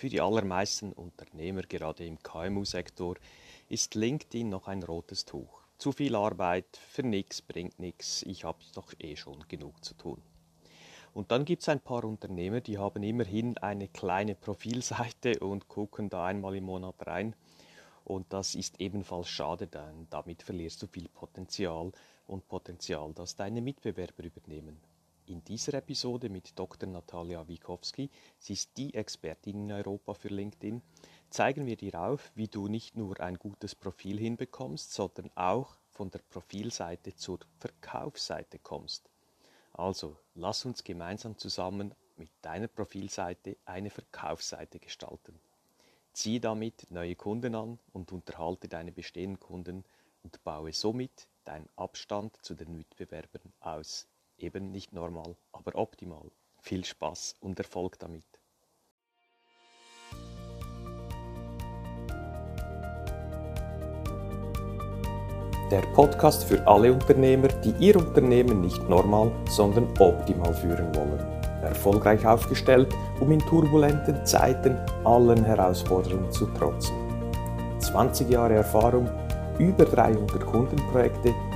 Für die allermeisten Unternehmer, gerade im KMU-Sektor, ist LinkedIn noch ein rotes Tuch. Zu viel Arbeit, für nichts bringt nichts, ich habe doch eh schon genug zu tun. Und dann gibt es ein paar Unternehmer, die haben immerhin eine kleine Profilseite und gucken da einmal im Monat rein. Und das ist ebenfalls schade, denn damit verlierst du viel Potenzial und Potenzial, das deine Mitbewerber übernehmen. In dieser Episode mit Dr. Natalia Wikowski, sie ist die Expertin in Europa für LinkedIn, zeigen wir dir auf, wie du nicht nur ein gutes Profil hinbekommst, sondern auch von der Profilseite zur Verkaufsseite kommst. Also, lass uns gemeinsam zusammen mit deiner Profilseite eine Verkaufsseite gestalten. Ziehe damit neue Kunden an und unterhalte deine bestehenden Kunden und baue somit deinen Abstand zu den Mitbewerbern aus. Eben nicht normal, aber optimal. Viel Spaß und Erfolg damit. Der Podcast für alle Unternehmer, die ihr Unternehmen nicht normal, sondern optimal führen wollen. Erfolgreich aufgestellt, um in turbulenten Zeiten allen Herausforderungen zu trotzen. 20 Jahre Erfahrung, über 300 Kundenprojekte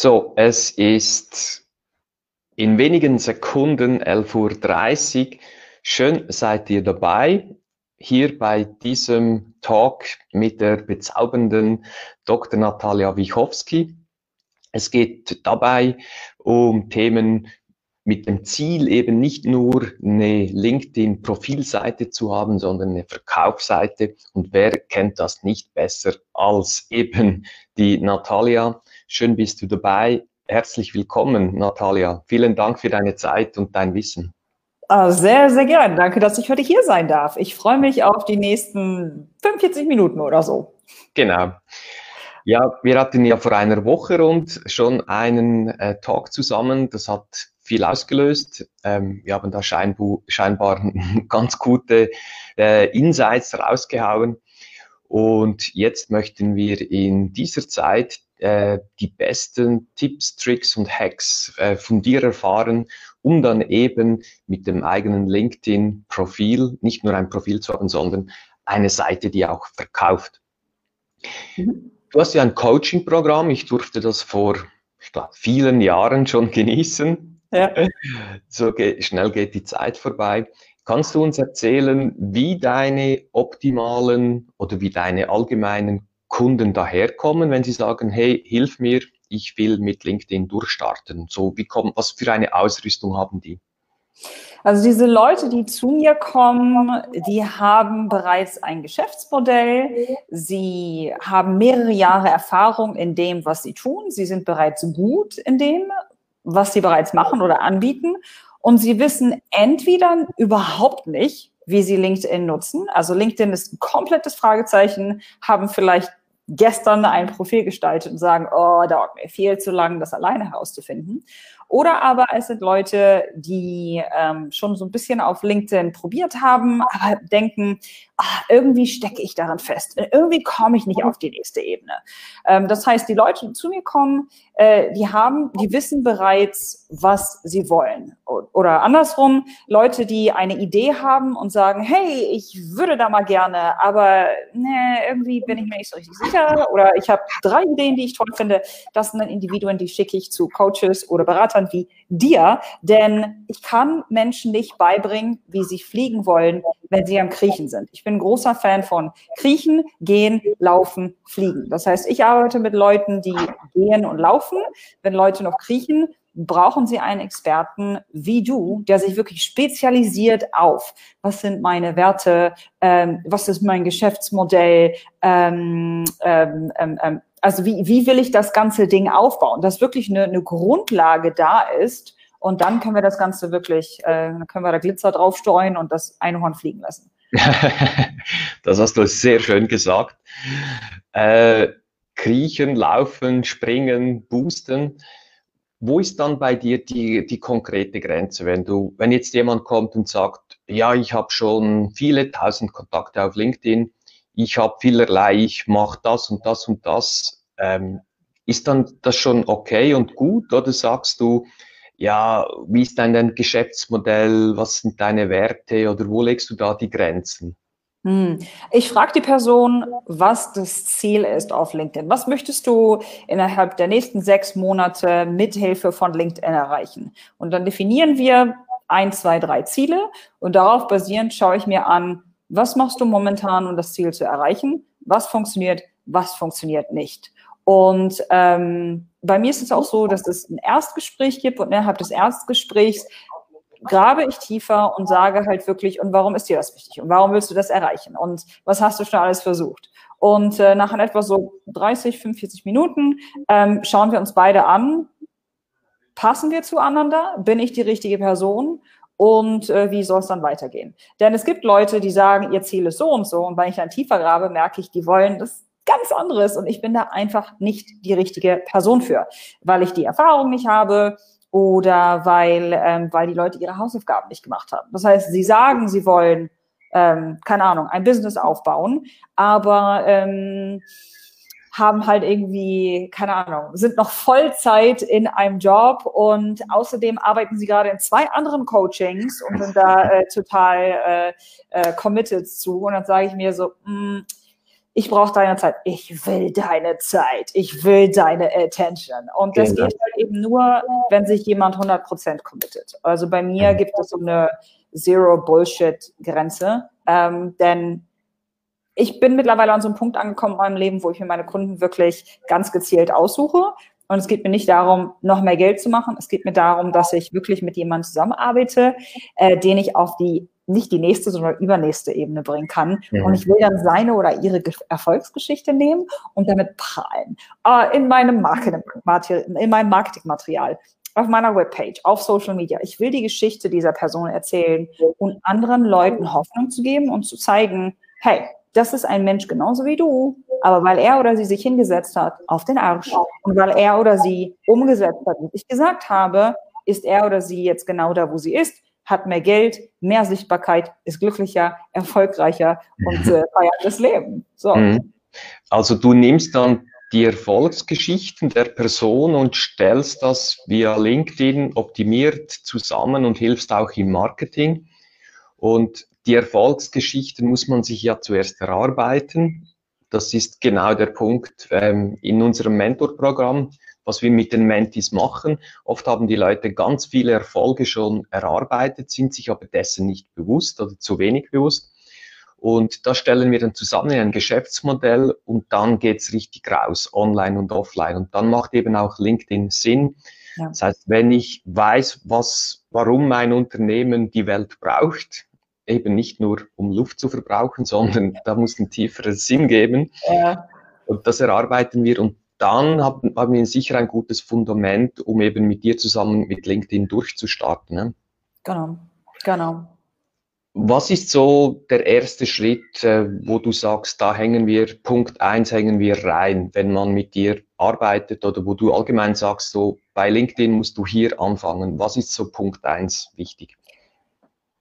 So, es ist in wenigen Sekunden 11.30 Uhr. Schön seid ihr dabei, hier bei diesem Talk mit der bezaubernden Dr. Natalia Wichowski. Es geht dabei um Themen mit dem Ziel, eben nicht nur eine LinkedIn-Profilseite zu haben, sondern eine Verkaufsseite. Und wer kennt das nicht besser als eben die Natalia? Schön bist du dabei. Herzlich willkommen, Natalia. Vielen Dank für deine Zeit und dein Wissen. Ah, sehr, sehr gern. Danke, dass ich heute hier sein darf. Ich freue mich auf die nächsten 45 Minuten oder so. Genau. Ja, wir hatten ja vor einer Woche rund schon einen äh, Talk zusammen. Das hat viel ausgelöst. Ähm, wir haben da scheinbar, scheinbar ganz gute äh, Insights rausgehauen. Und jetzt möchten wir in dieser Zeit äh, die besten Tipps, Tricks und Hacks äh, von dir erfahren, um dann eben mit dem eigenen LinkedIn-Profil nicht nur ein Profil zu haben, sondern eine Seite, die auch verkauft. Mhm. Du hast ja ein Coaching-Programm. Ich durfte das vor, ich glaube, vielen Jahren schon genießen. Ja. So schnell geht die Zeit vorbei. Kannst du uns erzählen, wie deine optimalen oder wie deine allgemeinen Kunden daherkommen, wenn sie sagen, hey, hilf mir, ich will mit LinkedIn durchstarten? So, wie kommt, was für eine Ausrüstung haben die? Also diese Leute, die zu mir kommen, die haben bereits ein Geschäftsmodell. Sie haben mehrere Jahre Erfahrung in dem, was sie tun. Sie sind bereits gut in dem, was sie bereits machen oder anbieten. Und sie wissen entweder überhaupt nicht, wie sie LinkedIn nutzen. Also LinkedIn ist ein komplettes Fragezeichen, haben vielleicht gestern ein Profil gestaltet und sagen, oh, dauert mir viel zu lang, das alleine herauszufinden. Oder aber es sind Leute, die ähm, schon so ein bisschen auf LinkedIn probiert haben, aber denken, ach, irgendwie stecke ich daran fest. Irgendwie komme ich nicht auf die nächste Ebene. Ähm, das heißt, die Leute, die zu mir kommen, äh, die haben, die wissen bereits, was sie wollen. Oder andersrum, Leute, die eine Idee haben und sagen, hey, ich würde da mal gerne, aber ne, irgendwie bin ich mir nicht so richtig sicher. Oder ich habe drei Ideen, die ich toll finde. Das sind dann Individuen, die schicke ich zu Coaches oder Beratern wie dir. Denn ich kann Menschen nicht beibringen, wie sie fliegen wollen, wenn sie am Kriechen sind. Ich bin großer Fan von Kriechen, Gehen, Laufen, Fliegen. Das heißt, ich arbeite mit Leuten, die gehen und laufen. Wenn Leute noch kriechen, brauchen Sie einen Experten wie du, der sich wirklich spezialisiert auf, was sind meine Werte, ähm, was ist mein Geschäftsmodell, ähm, ähm, ähm, ähm also wie, wie will ich das ganze Ding aufbauen, dass wirklich eine, eine Grundlage da ist, Und dann können wir das Ganze wirklich, äh, können wir da Glitzer draufstreuen und das Einhorn fliegen lassen. das hast du sehr schön gesagt. Äh, kriechen, laufen, springen, boosten. Wo ist dann bei dir die, die konkrete Grenze, wenn du, wenn jetzt jemand kommt und sagt, ja, ich habe schon viele tausend Kontakte auf LinkedIn, ich habe vielerlei, ich mache das und das und das, ähm, ist dann das schon okay und gut oder sagst du, ja, wie ist dein, dein Geschäftsmodell, was sind deine Werte oder wo legst du da die Grenzen? Hm. Ich frage die Person, was das Ziel ist auf LinkedIn. Was möchtest du innerhalb der nächsten sechs Monate mit Hilfe von LinkedIn erreichen? Und dann definieren wir ein, zwei, drei Ziele und darauf basierend schaue ich mir an, was machst du momentan, um das Ziel zu erreichen? Was funktioniert? Was funktioniert nicht? Und ähm, bei mir ist es auch so, dass es ein Erstgespräch gibt und innerhalb des Erstgesprächs grabe ich tiefer und sage halt wirklich, und warum ist dir das wichtig? Und warum willst du das erreichen? Und was hast du schon alles versucht? Und äh, nach etwa so 30, 45 Minuten ähm, schauen wir uns beide an, passen wir zueinander? Bin ich die richtige Person? Und äh, wie soll es dann weitergehen? Denn es gibt Leute, die sagen, ihr Ziel ist so und so. Und wenn ich dann tiefer grabe, merke ich, die wollen das ganz anderes. Und ich bin da einfach nicht die richtige Person für, weil ich die Erfahrung nicht habe, oder weil, ähm, weil die Leute ihre Hausaufgaben nicht gemacht haben. Das heißt, sie sagen, sie wollen, ähm, keine Ahnung, ein Business aufbauen, aber ähm, haben halt irgendwie, keine Ahnung, sind noch Vollzeit in einem Job und außerdem arbeiten sie gerade in zwei anderen Coachings und sind da äh, total äh, äh, committed zu. Und dann sage ich mir so, mh, mm, ich brauche deine Zeit. Ich will deine Zeit. Ich will deine Attention. Und das genau. geht halt eben nur, wenn sich jemand 100% committet. Also bei mir mhm. gibt es so eine Zero-Bullshit-Grenze. Ähm, denn ich bin mittlerweile an so einem Punkt angekommen in meinem Leben, wo ich mir meine Kunden wirklich ganz gezielt aussuche. Und es geht mir nicht darum, noch mehr Geld zu machen. Es geht mir darum, dass ich wirklich mit jemandem zusammenarbeite, äh, den ich auf die nicht die nächste, sondern übernächste Ebene bringen kann. Mhm. Und ich will dann seine oder ihre Erfolgsgeschichte nehmen und damit prahlen. Äh, in meinem Marketing, in meinem Marketingmaterial, auf meiner Webpage, auf Social Media. Ich will die Geschichte dieser Person erzählen und anderen Leuten Hoffnung zu geben und zu zeigen, hey, das ist ein Mensch genauso wie du, aber weil er oder sie sich hingesetzt hat auf den Arsch und weil er oder sie umgesetzt hat, wie ich gesagt habe, ist er oder sie jetzt genau da, wo sie ist hat mehr Geld, mehr Sichtbarkeit, ist glücklicher, erfolgreicher und äh, feiert das Leben. So. Mhm. Also du nimmst dann die Erfolgsgeschichten der Person und stellst das via LinkedIn optimiert zusammen und hilfst auch im Marketing. Und die Erfolgsgeschichten muss man sich ja zuerst erarbeiten. Das ist genau der Punkt ähm, in unserem Mentorprogramm was wir mit den Mentis machen. Oft haben die Leute ganz viele Erfolge schon erarbeitet, sind sich aber dessen nicht bewusst oder zu wenig bewusst. Und da stellen wir dann zusammen ein Geschäftsmodell und dann geht's richtig raus, online und offline. Und dann macht eben auch LinkedIn Sinn. Ja. Das heißt, wenn ich weiß, was, warum mein Unternehmen die Welt braucht, eben nicht nur um Luft zu verbrauchen, sondern da muss ein tieferer Sinn geben. Ja. Und das erarbeiten wir und dann haben, haben wir sicher ein gutes Fundament, um eben mit dir zusammen mit LinkedIn durchzustarten. Ne? Genau, genau. Was ist so der erste Schritt, äh, wo du sagst, da hängen wir, Punkt eins hängen wir rein, wenn man mit dir arbeitet oder wo du allgemein sagst, so bei LinkedIn musst du hier anfangen. Was ist so Punkt eins wichtig?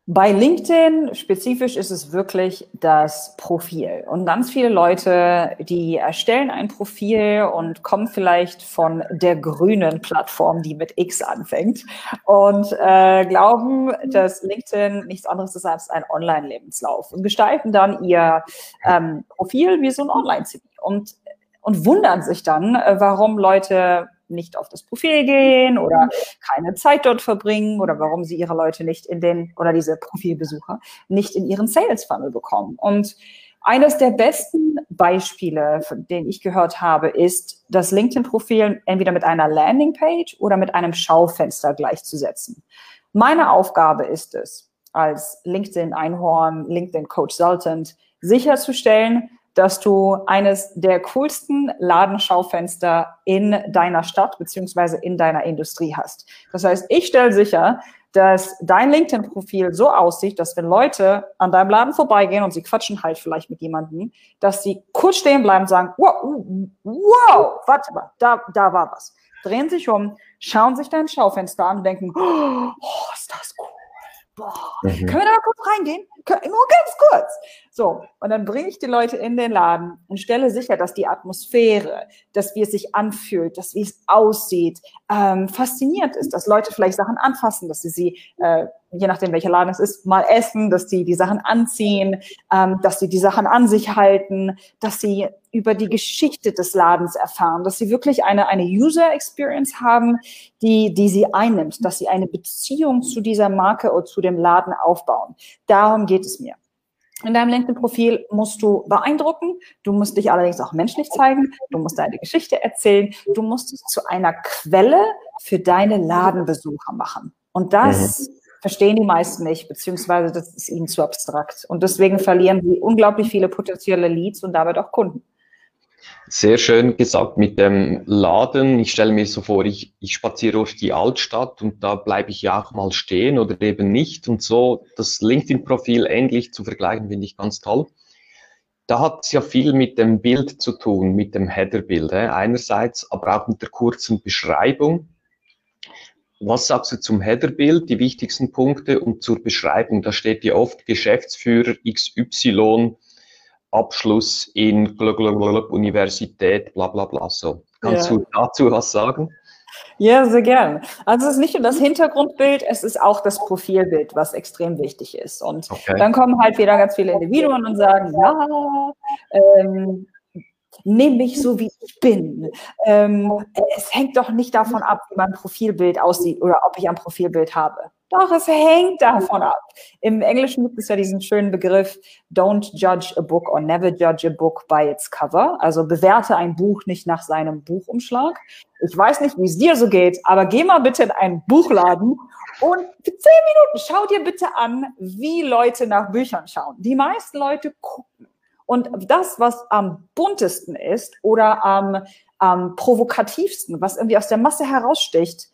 Bei LinkedIn spezifisch ist es wirklich das Profil. Und ganz viele Leute, die erstellen ein Profil und kommen vielleicht von der grünen Plattform, die mit X anfängt, und äh, glauben, dass LinkedIn nichts anderes ist als ein Online-Lebenslauf und gestalten dann ihr ähm, Profil wie so ein Online-CV und, und wundern sich dann, äh, warum Leute nicht auf das Profil gehen oder keine Zeit dort verbringen oder warum sie ihre Leute nicht in den oder diese Profilbesucher nicht in ihren Sales Funnel bekommen. Und eines der besten Beispiele, von denen ich gehört habe, ist, das LinkedIn-Profil entweder mit einer Landingpage oder mit einem Schaufenster gleichzusetzen. Meine Aufgabe ist es, als LinkedIn-Einhorn, LinkedIn-Coach Sultant, sicherzustellen, dass du eines der coolsten Ladenschaufenster in deiner Stadt beziehungsweise in deiner Industrie hast. Das heißt, ich stelle sicher, dass dein LinkedIn-Profil so aussieht, dass wenn Leute an deinem Laden vorbeigehen und sie quatschen halt vielleicht mit jemandem, dass sie kurz stehen bleiben und sagen, wow, wow, warte mal, da, da war was. Drehen sich um, schauen sich dein Schaufenster an und denken, oh, ist das cool. Boah, mhm. können wir da mal kurz reingehen? Nur ganz kurz. So, und dann bringe ich die Leute in den Laden und stelle sicher, dass die Atmosphäre, dass wie es sich anfühlt, dass wie es aussieht, ähm, fasziniert ist, dass Leute vielleicht Sachen anfassen, dass sie sie, äh, je nachdem welcher Laden es ist, mal essen, dass sie die Sachen anziehen, ähm, dass sie die Sachen an sich halten, dass sie über die Geschichte des Ladens erfahren, dass sie wirklich eine, eine User Experience haben, die, die sie einnimmt, dass sie eine Beziehung zu dieser Marke oder zu dem Laden aufbauen. Darum geht es mir. In deinem LinkedIn-Profil musst du beeindrucken, du musst dich allerdings auch menschlich zeigen, du musst deine Geschichte erzählen, du musst es zu einer Quelle für deine Ladenbesucher machen. Und das mhm. Verstehen die meisten nicht, beziehungsweise das ist ihnen zu abstrakt. Und deswegen verlieren sie unglaublich viele potenzielle Leads und damit auch Kunden. Sehr schön gesagt mit dem Laden. Ich stelle mir so vor, ich, ich spaziere durch die Altstadt und da bleibe ich ja auch mal stehen oder eben nicht. Und so das LinkedIn-Profil ähnlich zu vergleichen, finde ich ganz toll. Da hat es ja viel mit dem Bild zu tun, mit dem Header-Bild. Einerseits, aber auch mit der kurzen Beschreibung. Was sagst du zum Header-Bild, die wichtigsten Punkte und zur Beschreibung? Da steht ja oft Geschäftsführer XY Abschluss in Universität, bla bla bla. So. Kannst ja. du dazu was sagen? Ja, sehr gern. Also es ist nicht nur das Hintergrundbild, es ist auch das Profilbild, was extrem wichtig ist. Und okay. dann kommen halt wieder ganz viele Individuen und sagen, ja, ähm, nimm mich so, wie ich bin. Ähm, es hängt doch nicht davon ab, wie mein Profilbild aussieht oder ob ich ein Profilbild habe. Doch, es hängt davon ab. Im Englischen gibt es ja diesen schönen Begriff, don't judge a book or never judge a book by its cover. Also bewerte ein Buch nicht nach seinem Buchumschlag. Ich weiß nicht, wie es dir so geht, aber geh mal bitte in einen Buchladen und für zehn Minuten schau dir bitte an, wie Leute nach Büchern schauen. Die meisten Leute gucken. Und das, was am buntesten ist oder am, am provokativsten, was irgendwie aus der Masse heraussticht,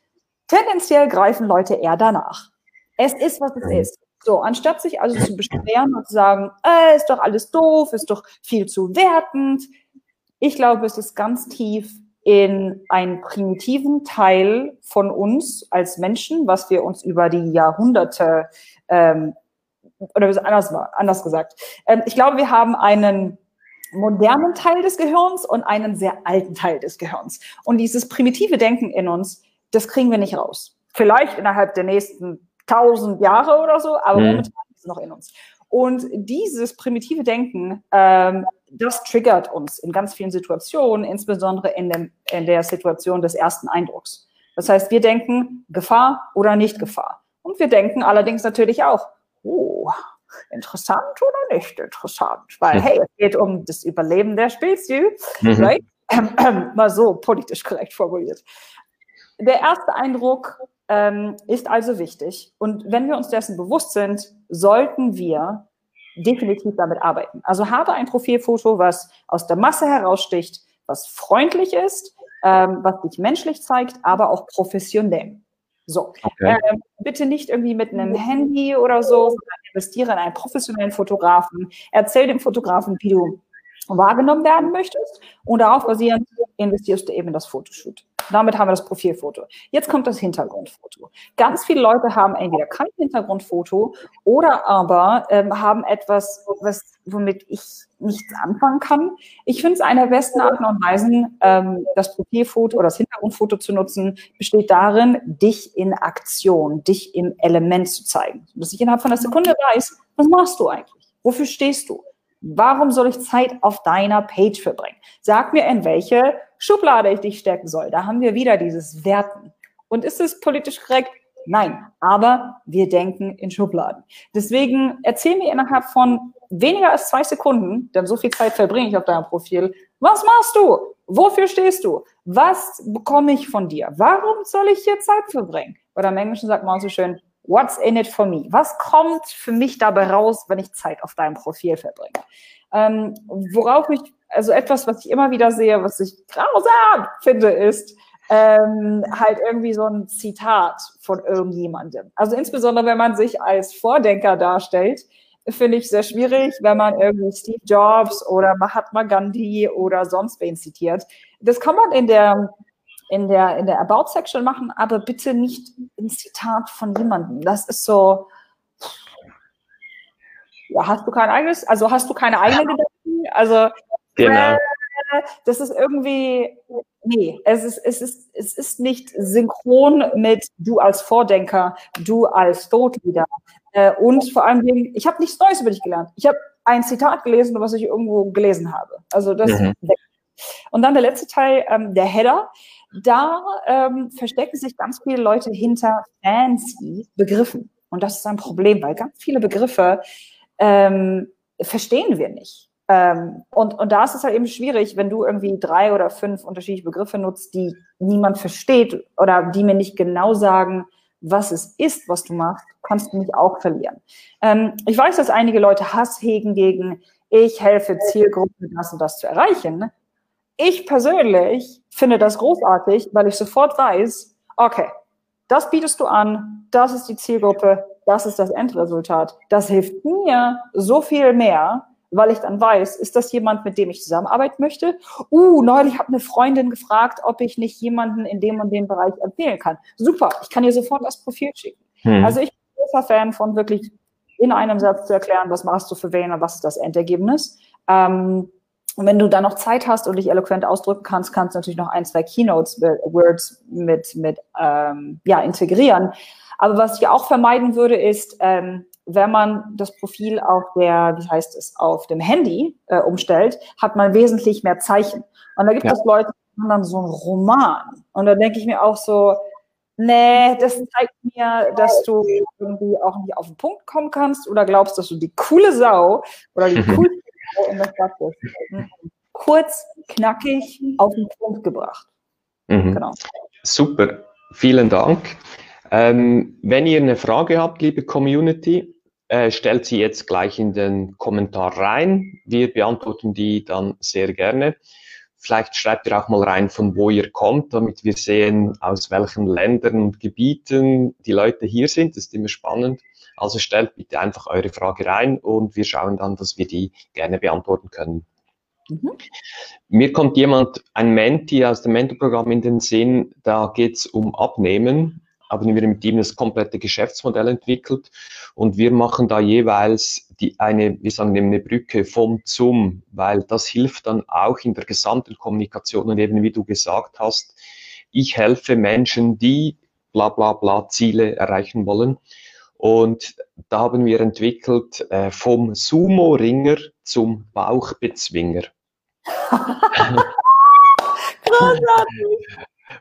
Tendenziell greifen Leute eher danach. Es ist, was es ist. So, anstatt sich also zu beschweren und zu sagen, äh, ist doch alles doof, ist doch viel zu wertend. Ich glaube, es ist ganz tief in einen primitiven Teil von uns als Menschen, was wir uns über die Jahrhunderte ähm, oder anders, anders gesagt. Ähm, ich glaube, wir haben einen modernen Teil des Gehirns und einen sehr alten Teil des Gehirns. Und dieses primitive Denken in uns das kriegen wir nicht raus. Vielleicht innerhalb der nächsten tausend Jahre oder so, aber mhm. momentan ist es noch in uns. Und dieses primitive Denken, ähm, das triggert uns in ganz vielen Situationen, insbesondere in, dem, in der Situation des ersten Eindrucks. Das heißt, wir denken Gefahr oder nicht Gefahr. Und wir denken allerdings natürlich auch, oh, interessant oder nicht interessant? Weil, hey, es geht um das Überleben der Spezies, mhm. right? Ähm, ähm, mal so politisch korrekt formuliert der erste Eindruck ähm, ist also wichtig. Und wenn wir uns dessen bewusst sind, sollten wir definitiv damit arbeiten. Also habe ein Profilfoto, was aus der Masse heraussticht, was freundlich ist, ähm, was dich menschlich zeigt, aber auch professionell. So, okay. ähm, bitte nicht irgendwie mit einem Handy oder so, sondern investiere in einen professionellen Fotografen. Erzähl dem Fotografen, wie du wahrgenommen werden möchtest und darauf basierend investierst du eben in das Fotoshoot. Damit haben wir das Profilfoto. Jetzt kommt das Hintergrundfoto. Ganz viele Leute haben entweder kein Hintergrundfoto oder aber ähm, haben etwas, was, womit ich nichts anfangen kann. Ich finde es eine der besten Arten und Weisen, ähm, das Profilfoto oder das Hintergrundfoto zu nutzen, besteht darin, dich in Aktion, dich im Element zu zeigen. Dass ich innerhalb von einer Sekunde weiß, was machst du eigentlich? Wofür stehst du? Warum soll ich Zeit auf deiner Page verbringen? Sag mir, in welche Schublade ich dich stecken soll. Da haben wir wieder dieses Werten. Und ist es politisch korrekt? Nein, aber wir denken in Schubladen. Deswegen erzähl mir innerhalb von weniger als zwei Sekunden, denn so viel Zeit verbringe ich auf deinem Profil. Was machst du? Wofür stehst du? Was bekomme ich von dir? Warum soll ich hier Zeit verbringen? Oder im Englischen sagt man so schön, what's in it for me? Was kommt für mich dabei raus, wenn ich Zeit auf deinem Profil verbringe? Ähm, worauf ich, also etwas, was ich immer wieder sehe, was ich grausam finde, ist, ähm, halt irgendwie so ein Zitat von irgendjemandem. Also insbesondere, wenn man sich als Vordenker darstellt, finde ich sehr schwierig, wenn man irgendwie Steve Jobs oder Mahatma Gandhi oder sonst wen zitiert. Das kann man in der in der in der About Section machen, aber bitte nicht ein Zitat von jemandem. Das ist so ja, hast du kein eigenes, also hast du keine eigenen Gedanken? Also genau. Äh, das ist irgendwie, nee, es ist, es ist, es ist nicht synchron mit du als Vordenker, du als Todleader. Äh, und vor allem, ich habe nichts Neues über dich gelernt. Ich habe ein Zitat gelesen, was ich irgendwo gelesen habe. Also das. Mhm. Und dann der letzte Teil, ähm, der Header. Da ähm, verstecken sich ganz viele Leute hinter fancy Begriffen. Und das ist ein Problem, weil ganz viele Begriffe ähm, verstehen wir nicht. Ähm, und, und da ist es halt eben schwierig, wenn du irgendwie drei oder fünf unterschiedliche Begriffe nutzt, die niemand versteht oder die mir nicht genau sagen, was es ist, was du machst, kannst du mich auch verlieren. Ähm, ich weiß, dass einige Leute Hass hegen gegen, ich helfe Zielgruppen, das und das zu erreichen. Ich persönlich finde das großartig, weil ich sofort weiß, okay, das bietest du an, das ist die Zielgruppe, das ist das Endresultat. Das hilft mir so viel mehr, weil ich dann weiß, ist das jemand, mit dem ich zusammenarbeiten möchte? Uh, neulich hat eine Freundin gefragt, ob ich nicht jemanden in dem und dem Bereich empfehlen kann. Super, ich kann ihr sofort das Profil schicken. Hm. Also ich bin großer Fan von wirklich in einem Satz zu erklären, was machst du für wen und was ist das Endergebnis. Ähm, und wenn du dann noch Zeit hast und dich eloquent ausdrücken kannst, kannst du natürlich noch ein, zwei Keynotes, äh, Words mit, mit ähm, ja, integrieren. Aber was ich auch vermeiden würde, ist, ähm, wenn man das Profil auf der, wie heißt es, auf dem Handy äh, umstellt, hat man wesentlich mehr Zeichen. Und da gibt ja. es Leute, die haben dann so einen Roman. Und da denke ich mir auch so, nee, das zeigt mir, dass du irgendwie auch nicht auf den Punkt kommen kannst oder glaubst, dass du die coole Sau oder die coole Sau in das Blatt bist. Kurz, knackig, auf den Punkt gebracht. Mhm. Genau. Super, vielen Dank. Ähm, wenn ihr eine Frage habt, liebe Community, äh, stellt sie jetzt gleich in den Kommentar rein. Wir beantworten die dann sehr gerne. Vielleicht schreibt ihr auch mal rein, von wo ihr kommt, damit wir sehen, aus welchen Ländern und Gebieten die Leute hier sind. Das ist immer spannend. Also stellt bitte einfach eure Frage rein und wir schauen dann, dass wir die gerne beantworten können. Mhm. Mir kommt jemand, ein Menti aus dem Mentorprogramm in den Sinn, da geht es um Abnehmen haben wir mit ihm das komplette Geschäftsmodell entwickelt und wir machen da jeweils die, eine, wir sagen eine Brücke vom zum, weil das hilft dann auch in der gesamten Kommunikation und eben wie du gesagt hast, ich helfe Menschen, die bla bla bla Ziele erreichen wollen. Und da haben wir entwickelt äh, vom Sumo-Ringer zum Bauchbezwinger. Großartig.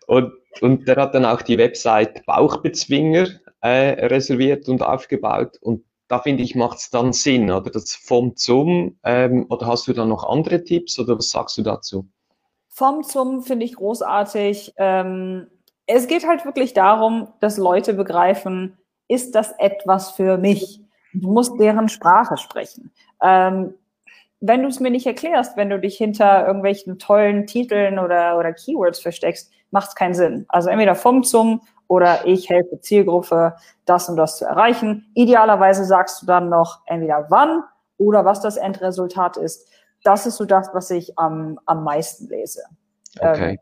Und und der hat dann auch die Website Bauchbezwinger äh, reserviert und aufgebaut. Und da finde ich, macht es dann Sinn, oder? Das vom zum. Ähm, oder hast du da noch andere Tipps oder was sagst du dazu? Vom zum finde ich großartig. Ähm, es geht halt wirklich darum, dass Leute begreifen, ist das etwas für mich? Du musst deren Sprache sprechen. Ähm, wenn du es mir nicht erklärst, wenn du dich hinter irgendwelchen tollen Titeln oder, oder Keywords versteckst, macht es keinen Sinn. Also entweder vom zum oder ich helfe Zielgruppe, das und das zu erreichen. Idealerweise sagst du dann noch entweder wann oder was das Endresultat ist. Das ist so das, was ich am, am meisten lese. Okay. Ähm,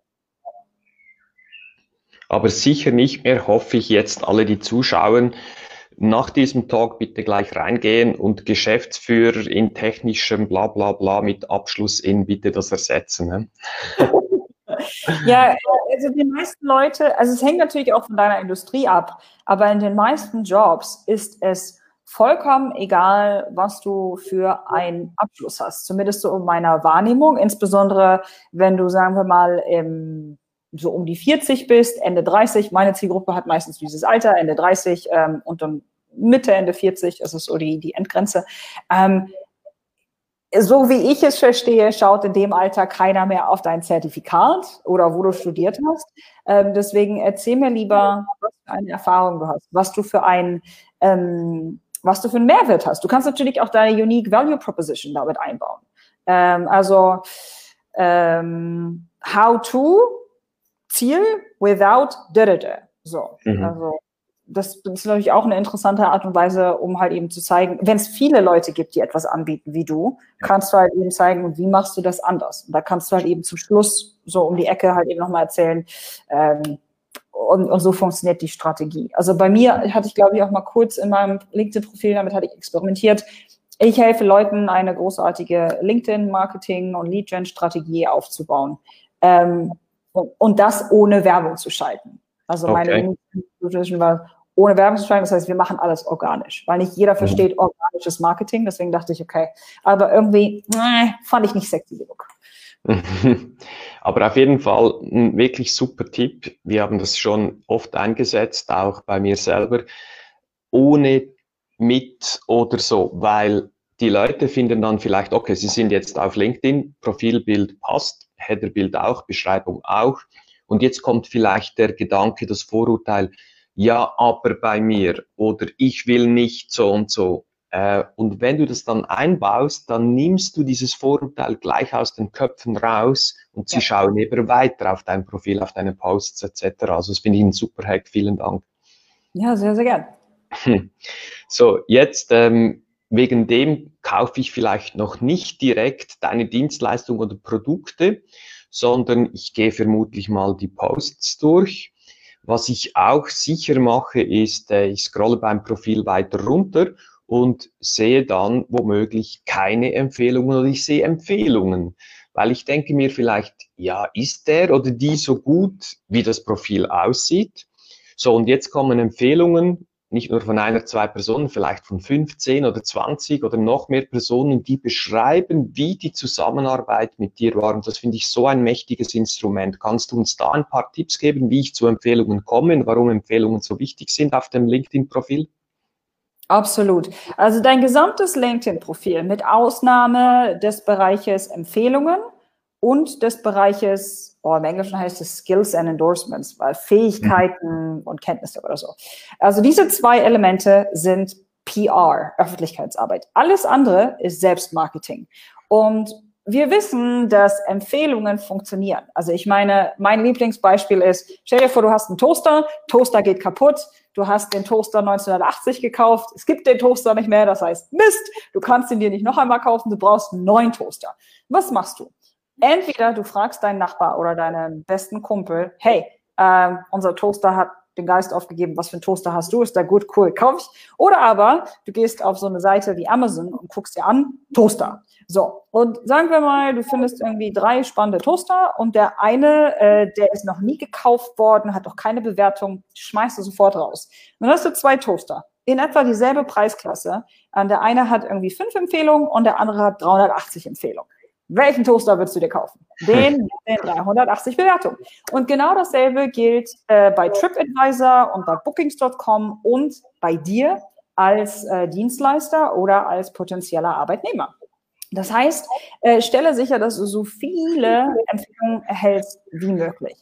aber sicher nicht mehr, hoffe ich jetzt alle, die zuschauen, nach diesem Talk bitte gleich reingehen und Geschäftsführer in technischem bla bla bla mit Abschluss in bitte das ersetzen. Ne? ja, also die meisten Leute, also es hängt natürlich auch von deiner Industrie ab, aber in den meisten Jobs ist es vollkommen egal, was du für einen Abschluss hast. Zumindest so in meiner Wahrnehmung, insbesondere wenn du, sagen wir mal, im so um die 40 bist, Ende 30, meine Zielgruppe hat meistens dieses Alter, Ende 30 ähm, und dann Mitte, Ende 40, das ist so die, die Endgrenze. Ähm, so wie ich es verstehe, schaut in dem Alter keiner mehr auf dein Zertifikat oder wo du studiert hast. Ähm, deswegen erzähl mir lieber, was für eine Erfahrung du hast, was du für ein, ähm, was du für einen Mehrwert hast. Du kannst natürlich auch deine Unique Value Proposition damit einbauen. Ähm, also ähm, how to Ziel without da, da, da. So, mhm. also das ist natürlich auch eine interessante Art und Weise, um halt eben zu zeigen, wenn es viele Leute gibt, die etwas anbieten wie du, kannst du halt eben zeigen, wie machst du das anders. Und da kannst du halt eben zum Schluss so um die Ecke halt eben nochmal erzählen, ähm, und, und so funktioniert die Strategie. Also bei mir hatte ich, glaube ich, auch mal kurz in meinem LinkedIn-Profil, damit hatte ich experimentiert. Ich helfe Leuten, eine großartige LinkedIn-Marketing- und Lead-Gen-Strategie aufzubauen. Ähm, und, das ohne Werbung zu schalten. Also meine okay. war ohne Werbung zu schalten. Das heißt, wir machen alles organisch, weil nicht jeder mhm. versteht organisches Marketing. Deswegen dachte ich, okay. Aber irgendwie äh, fand ich nicht sexy genug. Aber auf jeden Fall ein wirklich super Tipp. Wir haben das schon oft eingesetzt, auch bei mir selber, ohne mit oder so, weil die Leute finden dann vielleicht, okay, sie sind jetzt auf LinkedIn, Profilbild passt, Headerbild auch, Beschreibung auch. Und jetzt kommt vielleicht der Gedanke, das Vorurteil, ja, aber bei mir oder ich will nicht so und so. Äh, und wenn du das dann einbaust, dann nimmst du dieses Vorurteil gleich aus den Köpfen raus und sie ja. schauen eben weiter auf dein Profil, auf deine Posts etc. Also das finde ich ein super Hack. Vielen Dank. Ja, sehr, sehr gern. So, jetzt ähm, wegen dem kaufe ich vielleicht noch nicht direkt deine Dienstleistung oder Produkte, sondern ich gehe vermutlich mal die Posts durch. Was ich auch sicher mache, ist, äh, ich scrolle beim Profil weiter runter und sehe dann womöglich keine Empfehlungen oder ich sehe Empfehlungen, weil ich denke mir vielleicht, ja, ist der oder die so gut, wie das Profil aussieht? So, und jetzt kommen Empfehlungen, nicht nur von einer, zwei Personen, vielleicht von 15 oder 20 oder noch mehr Personen, die beschreiben, wie die Zusammenarbeit mit dir war. Und das finde ich so ein mächtiges Instrument. Kannst du uns da ein paar Tipps geben, wie ich zu Empfehlungen komme und warum Empfehlungen so wichtig sind auf dem LinkedIn-Profil? Absolut. Also dein gesamtes LinkedIn-Profil mit Ausnahme des Bereiches Empfehlungen und des Bereiches, oh, im Englischen heißt es Skills and Endorsements, weil Fähigkeiten mhm. und Kenntnisse oder so. Also diese zwei Elemente sind PR, Öffentlichkeitsarbeit. Alles andere ist Selbstmarketing. Und wir wissen, dass Empfehlungen funktionieren. Also ich meine, mein Lieblingsbeispiel ist, stell dir vor, du hast einen Toaster, Toaster geht kaputt, du hast den Toaster 1980 gekauft, es gibt den Toaster nicht mehr, das heißt Mist, du kannst ihn dir nicht noch einmal kaufen, du brauchst einen neuen Toaster. Was machst du? Entweder du fragst deinen Nachbar oder deinen besten Kumpel, hey, äh, unser Toaster hat den Geist aufgegeben, was für ein Toaster hast du, ist da gut, cool, kauf ich. Oder aber du gehst auf so eine Seite wie Amazon und guckst dir an, Toaster. So, und sagen wir mal, du findest irgendwie drei spannende Toaster und der eine, äh, der ist noch nie gekauft worden, hat auch keine Bewertung, schmeißt du sofort raus. Und dann hast du zwei Toaster in etwa dieselbe Preisklasse. Der eine hat irgendwie fünf Empfehlungen und der andere hat 380 Empfehlungen. Welchen Toaster würdest du dir kaufen? Den mit den 380 Bewertungen. Und genau dasselbe gilt äh, bei TripAdvisor und bei Bookings.com und bei dir als äh, Dienstleister oder als potenzieller Arbeitnehmer. Das heißt, äh, stelle sicher, dass du so viele Empfehlungen erhältst wie möglich.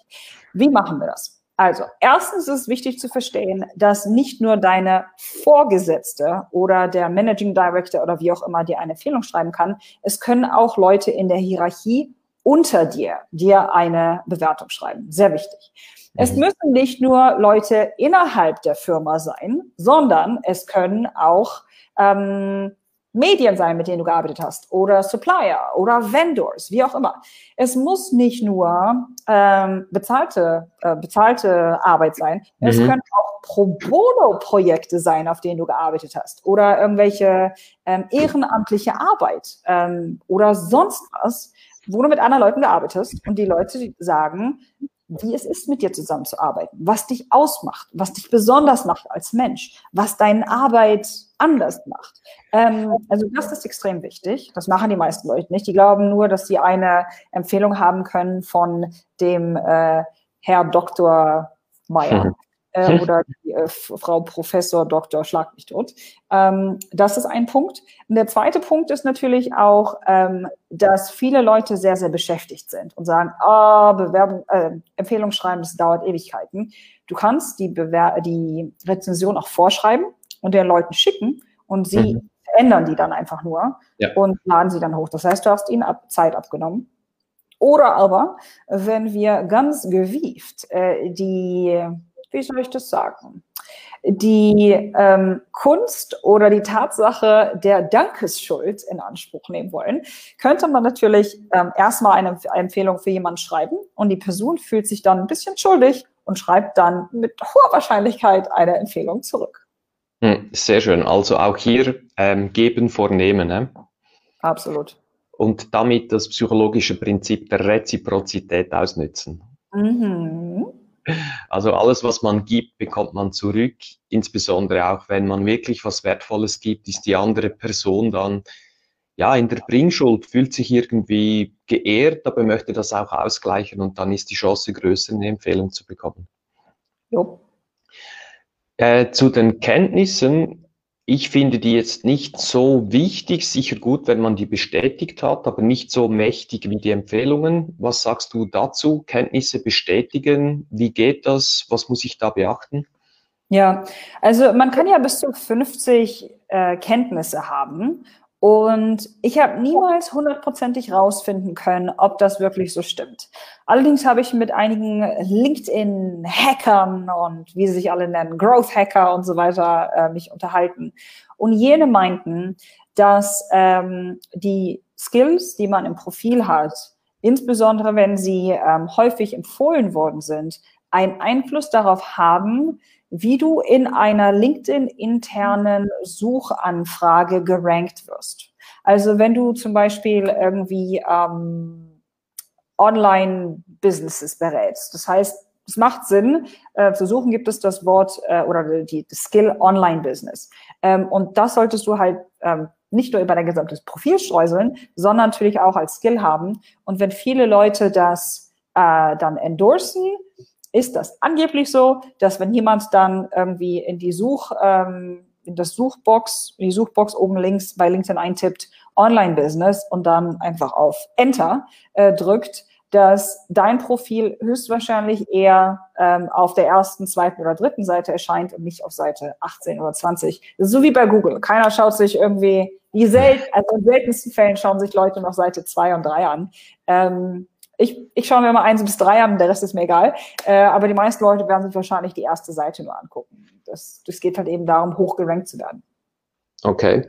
Wie machen wir das? Also, erstens ist es wichtig zu verstehen, dass nicht nur deine Vorgesetzte oder der Managing Director oder wie auch immer dir eine Empfehlung schreiben kann, es können auch Leute in der Hierarchie unter dir dir eine Bewertung schreiben. Sehr wichtig. Es mhm. müssen nicht nur Leute innerhalb der Firma sein, sondern es können auch ähm, Medien sein, mit denen du gearbeitet hast, oder Supplier oder Vendors, wie auch immer. Es muss nicht nur ähm, bezahlte, äh, bezahlte Arbeit sein, mhm. es können auch Pro Bono-Projekte sein, auf denen du gearbeitet hast, oder irgendwelche ähm, ehrenamtliche Arbeit ähm, oder sonst was, wo du mit anderen Leuten gearbeitet hast und die Leute sagen, wie es ist, mit dir zusammenzuarbeiten, was dich ausmacht, was dich besonders macht als Mensch, was deine Arbeit anders macht. Ähm, also das ist extrem wichtig. Das machen die meisten Leute nicht. Die glauben nur, dass sie eine Empfehlung haben können von dem äh, Herr Dr. Meyer. Äh, oder die äh, Frau Professor Dr. Schlag mich tot. Ähm, das ist ein Punkt. Und der zweite Punkt ist natürlich auch, ähm, dass viele Leute sehr, sehr beschäftigt sind und sagen, ah, oh, Bewerbung, äh, Empfehlung schreiben, das dauert Ewigkeiten. Du kannst die, Bewer die Rezension auch vorschreiben und den Leuten schicken und sie mhm. ändern die dann einfach nur ja. und laden sie dann hoch. Das heißt, du hast ihnen ab, Zeit abgenommen. Oder aber, wenn wir ganz gewieft äh, die, wie soll ich das sagen, die ähm, Kunst oder die Tatsache der Dankesschuld in Anspruch nehmen wollen, könnte man natürlich ähm, erstmal eine, Empfehlung für jemanden schreiben und die Person fühlt sich dann ein bisschen schuldig und schreibt dann mit hoher Wahrscheinlichkeit eine Empfehlung zurück. Hm, sehr schön. Also auch hier ähm, geben vor nehmen. Ne? Absolut. Und damit das psychologische Prinzip der Reziprozität ausnützen. Mhm. Also alles, was man gibt, bekommt man zurück. Insbesondere auch, wenn man wirklich was Wertvolles gibt, ist die andere Person dann ja in der Bringschuld, fühlt sich irgendwie geehrt, aber möchte das auch ausgleichen und dann ist die Chance größer, eine Empfehlung zu bekommen. Jo. Äh, zu den Kenntnissen ich finde die jetzt nicht so wichtig, sicher gut, wenn man die bestätigt hat, aber nicht so mächtig wie die Empfehlungen. Was sagst du dazu? Kenntnisse bestätigen? Wie geht das? Was muss ich da beachten? Ja, also man kann ja bis zu 50 äh, Kenntnisse haben und ich habe niemals hundertprozentig rausfinden können, ob das wirklich so stimmt. Allerdings habe ich mit einigen LinkedIn-Hackern und wie sie sich alle nennen, Growth-Hacker und so weiter äh, mich unterhalten. Und jene meinten, dass ähm, die Skills, die man im Profil hat, insbesondere wenn sie ähm, häufig empfohlen worden sind, einen Einfluss darauf haben, wie du in einer LinkedIn-internen Suchanfrage gerankt wirst. Also wenn du zum Beispiel irgendwie ähm, Online-Businesses berätst, das heißt, es macht Sinn, äh, zu suchen gibt es das Wort äh, oder die, die Skill Online-Business. Ähm, und das solltest du halt ähm, nicht nur über dein gesamtes Profil streuseln, sondern natürlich auch als Skill haben. Und wenn viele Leute das äh, dann endorsen, ist das angeblich so, dass wenn jemand dann irgendwie in die Such, ähm, in das Suchbox, in die Suchbox oben links bei LinkedIn eintippt, Online-Business und dann einfach auf Enter äh, drückt, dass dein Profil höchstwahrscheinlich eher ähm, auf der ersten, zweiten oder dritten Seite erscheint und nicht auf Seite 18 oder 20. Das ist so wie bei Google. Keiner schaut sich irgendwie, die selten, also in seltensten Fällen schauen sich Leute noch Seite 2 und 3 an. Ähm, ich, ich schaue mir mal eins bis drei an, der Rest ist mir egal. Äh, aber die meisten Leute werden sich wahrscheinlich die erste Seite nur angucken. Das, das geht halt eben darum, hoch gerankt zu werden. Okay.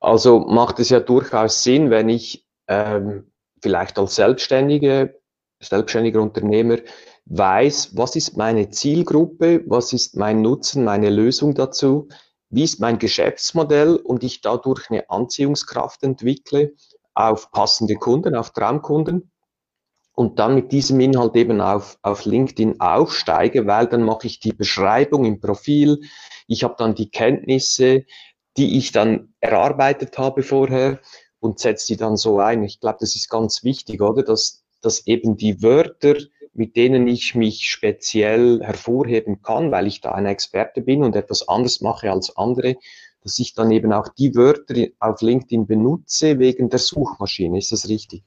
Also macht es ja durchaus Sinn, wenn ich ähm, vielleicht als Selbstständige, selbstständiger Unternehmer weiß, was ist meine Zielgruppe, was ist mein Nutzen, meine Lösung dazu, wie ist mein Geschäftsmodell und ich dadurch eine Anziehungskraft entwickle auf passende Kunden, auf Traumkunden und dann mit diesem Inhalt eben auf, auf LinkedIn aufsteige, weil dann mache ich die Beschreibung im Profil, ich habe dann die Kenntnisse, die ich dann erarbeitet habe vorher und setze die dann so ein. Ich glaube, das ist ganz wichtig, oder? Dass, dass eben die Wörter, mit denen ich mich speziell hervorheben kann, weil ich da ein Experte bin und etwas anderes mache als andere, dass ich dann eben auch die Wörter auf LinkedIn benutze wegen der Suchmaschine. Ist das richtig?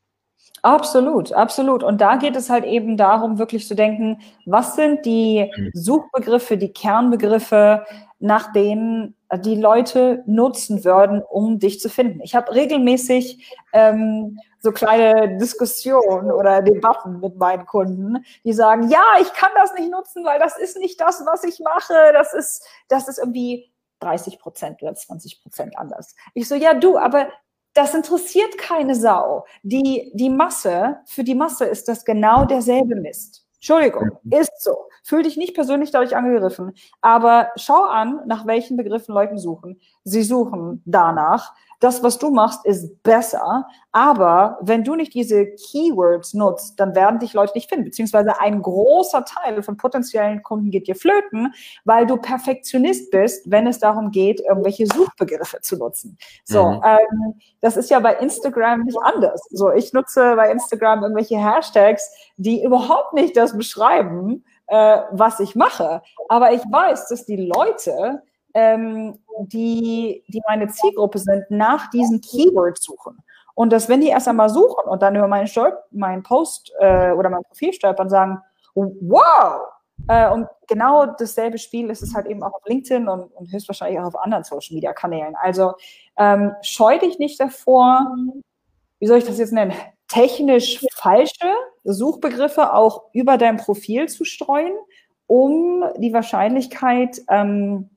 Absolut, absolut. Und da geht es halt eben darum, wirklich zu denken, was sind die mhm. Suchbegriffe, die Kernbegriffe, nach denen die Leute nutzen würden, um dich zu finden. Ich habe regelmäßig ähm, so kleine Diskussionen oder Debatten mit meinen Kunden, die sagen, ja, ich kann das nicht nutzen, weil das ist nicht das, was ich mache. Das ist, das ist irgendwie 30 Prozent oder 20 Prozent anders. Ich so, ja, du, aber das interessiert keine Sau. Die, die Masse, für die Masse ist das genau derselbe Mist. Entschuldigung, ist so. Fühl dich nicht persönlich dadurch angegriffen, aber schau an, nach welchen Begriffen Leute suchen. Sie suchen danach, das, was du machst, ist besser. Aber wenn du nicht diese Keywords nutzt, dann werden dich Leute nicht finden. Beziehungsweise ein großer Teil von potenziellen Kunden geht dir flöten, weil du Perfektionist bist, wenn es darum geht, irgendwelche Suchbegriffe zu nutzen. So, mhm. ähm, das ist ja bei Instagram nicht anders. So, ich nutze bei Instagram irgendwelche Hashtags, die überhaupt nicht das beschreiben, äh, was ich mache. Aber ich weiß, dass die Leute ähm, die, die meine Zielgruppe sind, nach diesen Keywords suchen. Und dass, wenn die erst einmal suchen und dann über meinen, Stolp meinen Post äh, oder mein Profil stolpern, sagen, wow, Äh, und genau dasselbe Spiel ist es halt eben auch auf LinkedIn und, und höchstwahrscheinlich auch auf anderen Social Media Kanälen. Also ähm, scheu dich nicht davor, wie soll ich das jetzt nennen, technisch falsche Suchbegriffe auch über dein Profil zu streuen, um die Wahrscheinlichkeit ähm,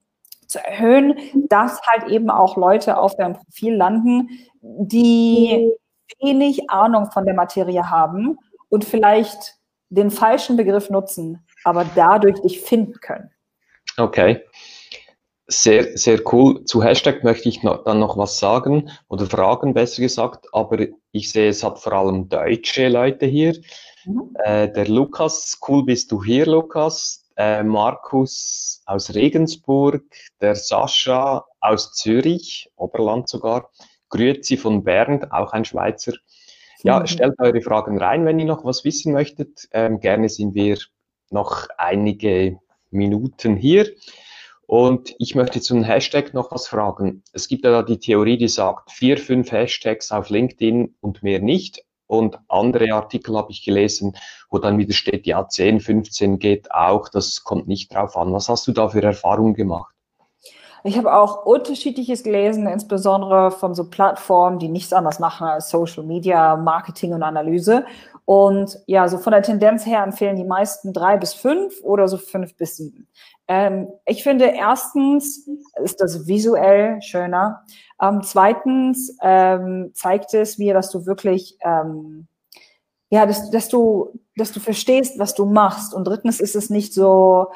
zu erhöhen, dass halt eben auch Leute auf deinem Profil landen, die wenig Ahnung von der Materie haben und vielleicht den falschen Begriff nutzen, aber dadurch dich finden können. Okay. Sehr, sehr cool. Zu Hashtag möchte ich noch, dann noch was sagen oder fragen, besser gesagt. Aber ich sehe, es hat vor allem deutsche Leute hier. Mhm. Äh, der Lukas, cool bist du hier, Lukas. Äh, Markus aus Regensburg, der Sascha aus Zürich, Oberland sogar. Grüezi von Bernd, auch ein Schweizer. Ja, mhm. stellt eure Fragen rein, wenn ihr noch was wissen möchtet. Ähm, gerne sind wir noch einige Minuten hier. Und ich möchte zu den Hashtag noch was fragen. Es gibt ja da die Theorie, die sagt, vier, fünf Hashtags auf LinkedIn und mehr nicht. Und andere Artikel habe ich gelesen, wo dann wieder steht, ja, 10, 15 geht auch, das kommt nicht drauf an. Was hast du da für Erfahrungen gemacht? Ich habe auch unterschiedliches gelesen, insbesondere von so Plattformen, die nichts anderes machen als Social Media, Marketing und Analyse. Und ja, so von der Tendenz her empfehlen die meisten drei bis fünf oder so fünf bis sieben. Ähm, ich finde, erstens ist das visuell schöner. Ähm, zweitens ähm, zeigt es mir, dass du wirklich, ähm, ja, dass, dass, du, dass du verstehst, was du machst. Und drittens ist es nicht so,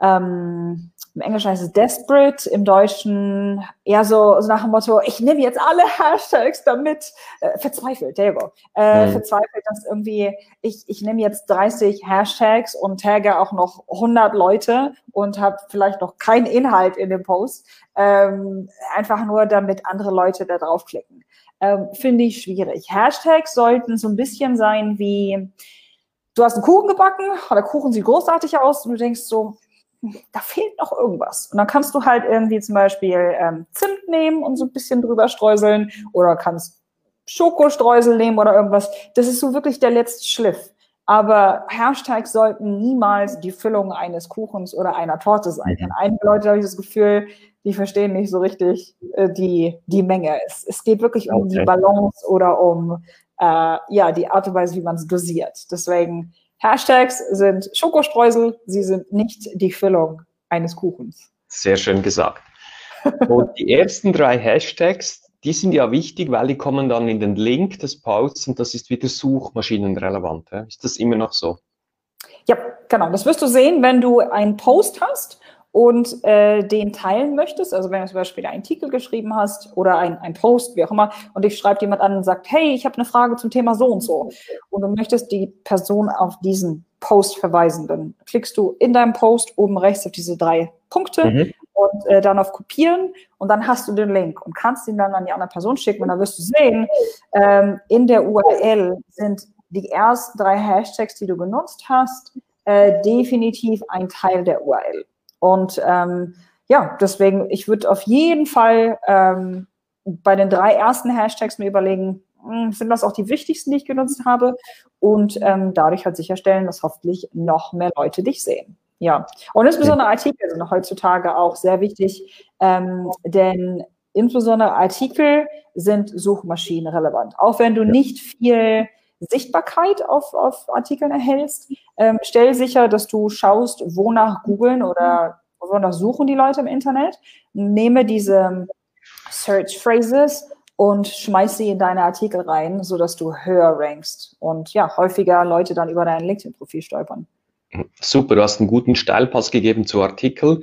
ähm, im Englischen heißt es desperate, im Deutschen eher so, so nach dem Motto, ich nehme jetzt alle Hashtags damit, äh, verzweifelt, there you go, äh, mhm. verzweifelt, dass irgendwie, ich, ich nehme jetzt 30 Hashtags und tagge auch noch 100 Leute und habe vielleicht noch keinen Inhalt in dem Post, ähm, einfach nur, damit andere Leute da draufklicken. Ähm, Finde ich schwierig. Hashtags sollten so ein bisschen sein wie, du hast einen Kuchen gebacken, der Kuchen sieht großartig aus und du denkst so, da fehlt noch irgendwas. Und dann kannst du halt irgendwie zum Beispiel ähm, Zimt nehmen und so ein bisschen drüber streuseln oder kannst Schokostreusel nehmen oder irgendwas. Das ist so wirklich der letzte Schliff. Aber Hashtags sollten niemals die Füllung eines Kuchens oder einer Torte sein. Mhm. Einige Leute habe ich das Gefühl, die verstehen nicht so richtig äh, die, die Menge. Es, es geht wirklich um okay. die Balance oder um äh, ja, die Art und Weise, wie man es dosiert. Deswegen Hashtags sind Schokostreusel, sie sind nicht die Füllung eines Kuchens. Sehr schön gesagt. Und die ersten drei Hashtags, die sind ja wichtig, weil die kommen dann in den Link des Posts und das ist wieder suchmaschinenrelevant. Ist das immer noch so? Ja, genau. Das wirst du sehen, wenn du einen Post hast und äh, den teilen möchtest, also wenn du zum Beispiel einen Artikel geschrieben hast oder ein, ein Post, wie auch immer, und dich schreibt jemand an und sagt, hey, ich habe eine Frage zum Thema so und so, und du möchtest die Person auf diesen Post verweisen, dann klickst du in deinem Post oben rechts auf diese drei Punkte mhm. und äh, dann auf Kopieren und dann hast du den Link und kannst ihn dann an die andere Person schicken und dann wirst du sehen, ähm, in der URL sind die ersten drei Hashtags, die du genutzt hast, äh, definitiv ein Teil der URL. Und ähm, ja, deswegen, ich würde auf jeden Fall ähm, bei den drei ersten Hashtags mir überlegen, hm, sind das auch die wichtigsten, die ich genutzt habe? Und ähm, dadurch halt sicherstellen, dass hoffentlich noch mehr Leute dich sehen. Ja, und insbesondere Artikel sind heutzutage auch sehr wichtig, ähm, denn insbesondere Artikel sind suchmaschinenrelevant. Auch wenn du nicht viel Sichtbarkeit auf, auf Artikeln erhältst. Ähm, stell sicher, dass du schaust, wonach googeln oder wonach suchen die Leute im Internet. Nehme diese Search Phrases und schmeiß sie in deine Artikel rein, sodass du höher rankst und ja, häufiger Leute dann über dein LinkedIn-Profil stolpern. Super, du hast einen guten Steilpass gegeben zu Artikel.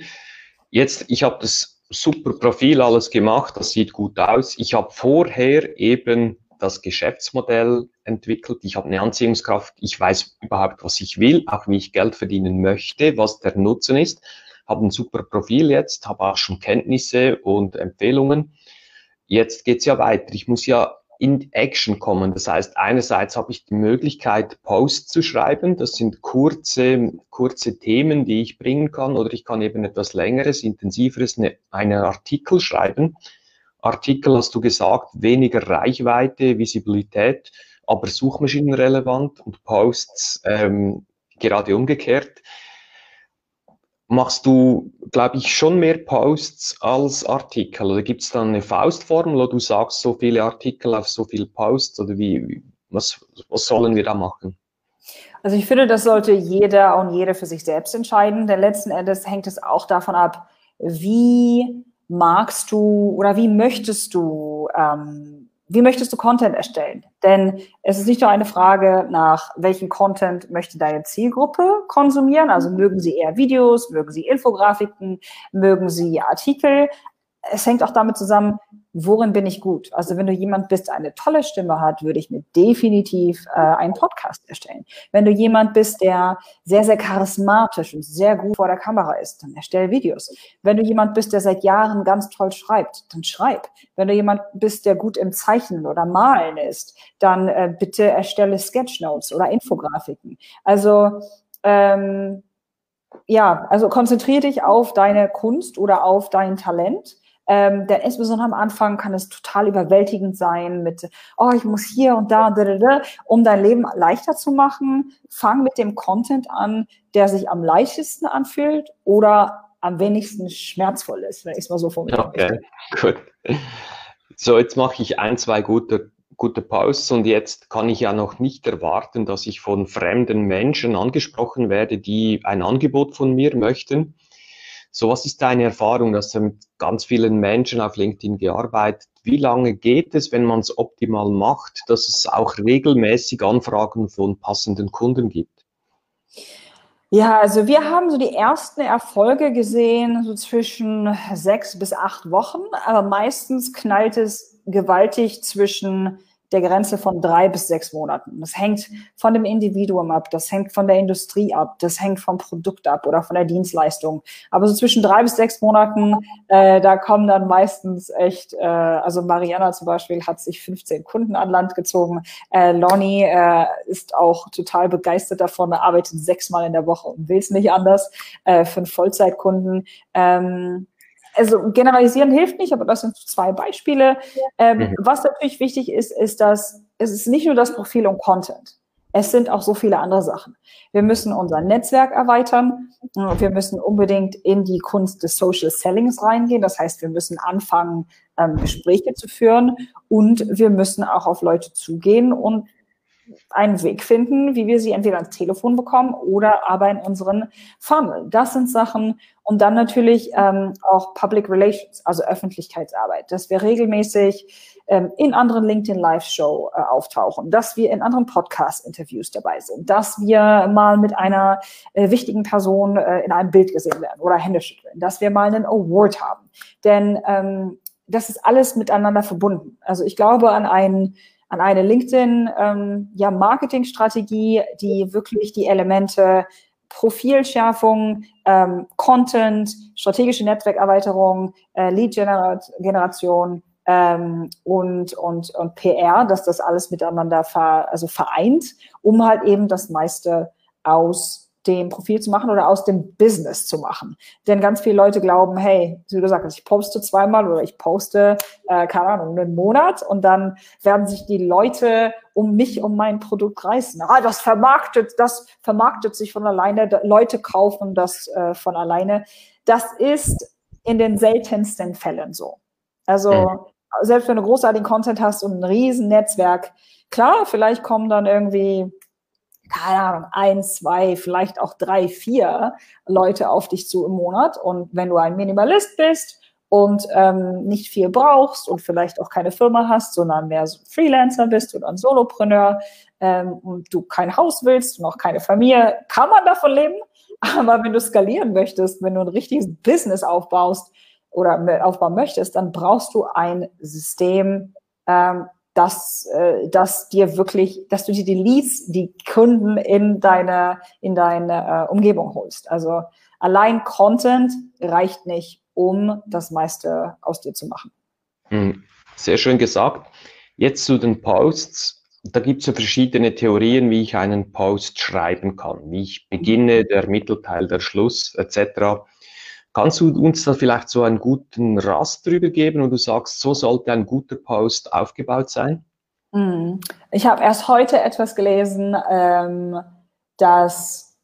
Jetzt, ich habe das super Profil alles gemacht, das sieht gut aus. Ich habe vorher eben das Geschäftsmodell entwickelt. Ich habe eine Anziehungskraft. Ich weiß überhaupt, was ich will, auch wie ich Geld verdienen möchte, was der Nutzen ist. Habe ein super Profil jetzt, habe auch schon Kenntnisse und Empfehlungen. Jetzt geht's ja weiter. Ich muss ja in Action kommen. Das heißt, einerseits habe ich die Möglichkeit, Posts zu schreiben. Das sind kurze, kurze Themen, die ich bringen kann. Oder ich kann eben etwas längeres, intensiveres, eine, einen Artikel schreiben. Artikel hast du gesagt, weniger Reichweite, Visibilität, aber suchmaschinenrelevant und Posts ähm, gerade umgekehrt. machst du, glaube ich, schon mehr Posts als Artikel? Oder gibt es dann eine Faustformel, wo du sagst, so viele Artikel auf so viele Posts? Oder wie, was, was sollen wir da machen? Also ich finde, das sollte jeder und jede für sich selbst entscheiden, denn letzten Endes hängt es auch davon ab, wie magst du oder wie möchtest du, ähm, wie möchtest du Content erstellen? Denn es ist nicht nur eine Frage nach, welchen Content möchte deine Zielgruppe konsumieren, also mögen sie eher Videos, mögen sie Infografiken, mögen sie Artikel, es hängt auch damit zusammen, worin bin ich gut. Also wenn du jemand bist, der eine tolle Stimme hat, würde ich mir definitiv äh, einen Podcast erstellen. Wenn du jemand bist, der sehr, sehr charismatisch und sehr gut vor der Kamera ist, dann erstell Videos. Wenn du jemand bist, der seit Jahren ganz toll schreibt, dann schreib. Wenn du jemand bist, der gut im Zeichnen oder Malen ist, dann äh, bitte erstelle Sketchnotes oder Infografiken. Also ähm, ja, also konzentriere dich auf deine Kunst oder auf dein Talent ähm, denn insbesondere am Anfang kann es total überwältigend sein mit, oh, ich muss hier und da und da, da, da, um dein Leben leichter zu machen. Fang mit dem Content an, der sich am leichtesten anfühlt oder am wenigsten schmerzvoll ist, wenn ich es mal so formuliere. Okay, gut. So, jetzt mache ich ein, zwei gute, gute Posts und jetzt kann ich ja noch nicht erwarten, dass ich von fremden Menschen angesprochen werde, die ein Angebot von mir möchten. So, was ist deine Erfahrung? dass du mit ganz vielen Menschen auf LinkedIn gearbeitet. Wie lange geht es, wenn man es optimal macht, dass es auch regelmäßig Anfragen von passenden Kunden gibt? Ja, also wir haben so die ersten Erfolge gesehen, so zwischen sechs bis acht Wochen, aber meistens knallt es gewaltig zwischen der Grenze von drei bis sechs Monaten. Das hängt von dem Individuum ab, das hängt von der Industrie ab, das hängt vom Produkt ab oder von der Dienstleistung. Aber so zwischen drei bis sechs Monaten, äh, da kommen dann meistens echt, äh, also Mariana zum Beispiel hat sich 15 Kunden an Land gezogen. Äh, Lonnie äh, ist auch total begeistert davon, arbeitet sechsmal in der Woche und will es nicht anders äh, einen Vollzeitkunden. Ähm, also generalisieren hilft nicht, aber das sind zwei Beispiele. Ähm, mhm. Was natürlich wichtig ist, ist, dass es ist nicht nur das Profil und Content. Es sind auch so viele andere Sachen. Wir müssen unser Netzwerk erweitern. Wir müssen unbedingt in die Kunst des Social Sellings reingehen. Das heißt, wir müssen anfangen, ähm, Gespräche zu führen und wir müssen auch auf Leute zugehen und einen Weg finden, wie wir sie entweder ans Telefon bekommen oder aber in unseren Funnel. Das sind Sachen und dann natürlich ähm, auch Public Relations, also Öffentlichkeitsarbeit, dass wir regelmäßig ähm, in anderen LinkedIn Live-Show äh, auftauchen, dass wir in anderen Podcast-Interviews dabei sind, dass wir mal mit einer äh, wichtigen Person äh, in einem Bild gesehen werden oder Hände schütteln, dass wir mal einen Award haben. Denn ähm, das ist alles miteinander verbunden. Also ich glaube an einen an eine LinkedIn ähm, ja, Marketingstrategie, die wirklich die Elemente Profilschärfung, ähm, Content, strategische Netzwerkerweiterung, äh, Lead-Generation ähm, und, und, und PR, dass das alles miteinander ver, also vereint, um halt eben das meiste aus dem Profil zu machen oder aus dem Business zu machen. Denn ganz viele Leute glauben, hey, wie du gesagt hast, ich poste zweimal oder ich poste, äh, keine Ahnung, einen Monat und dann werden sich die Leute um mich, um mein Produkt reißen. Ah, das vermarktet, das vermarktet sich von alleine, Leute kaufen das äh, von alleine. Das ist in den seltensten Fällen so. Also mhm. selbst wenn du großartigen Content hast und ein riesen Netzwerk, klar, vielleicht kommen dann irgendwie keine Ahnung, ein, zwei, vielleicht auch drei, vier Leute auf dich zu im Monat. Und wenn du ein Minimalist bist und ähm, nicht viel brauchst und vielleicht auch keine Firma hast, sondern mehr so Freelancer bist oder ein Solopreneur ähm, und du kein Haus willst und auch keine Familie, kann man davon leben. Aber wenn du skalieren möchtest, wenn du ein richtiges Business aufbaust oder aufbauen möchtest, dann brauchst du ein System, ähm, dass, äh, dass dir wirklich, dass du dir die Leads, die Kunden in deine, in deine äh, Umgebung holst. Also allein Content reicht nicht, um das meiste aus dir zu machen. Hm, sehr schön gesagt. Jetzt zu den Posts. Da gibt es ja verschiedene Theorien, wie ich einen Post schreiben kann, wie ich beginne, der Mittelteil, der Schluss etc. Kannst du uns da vielleicht so einen guten Rast drüber geben und du sagst, so sollte ein guter Post aufgebaut sein? Hm. Ich habe erst heute etwas gelesen, ähm, dass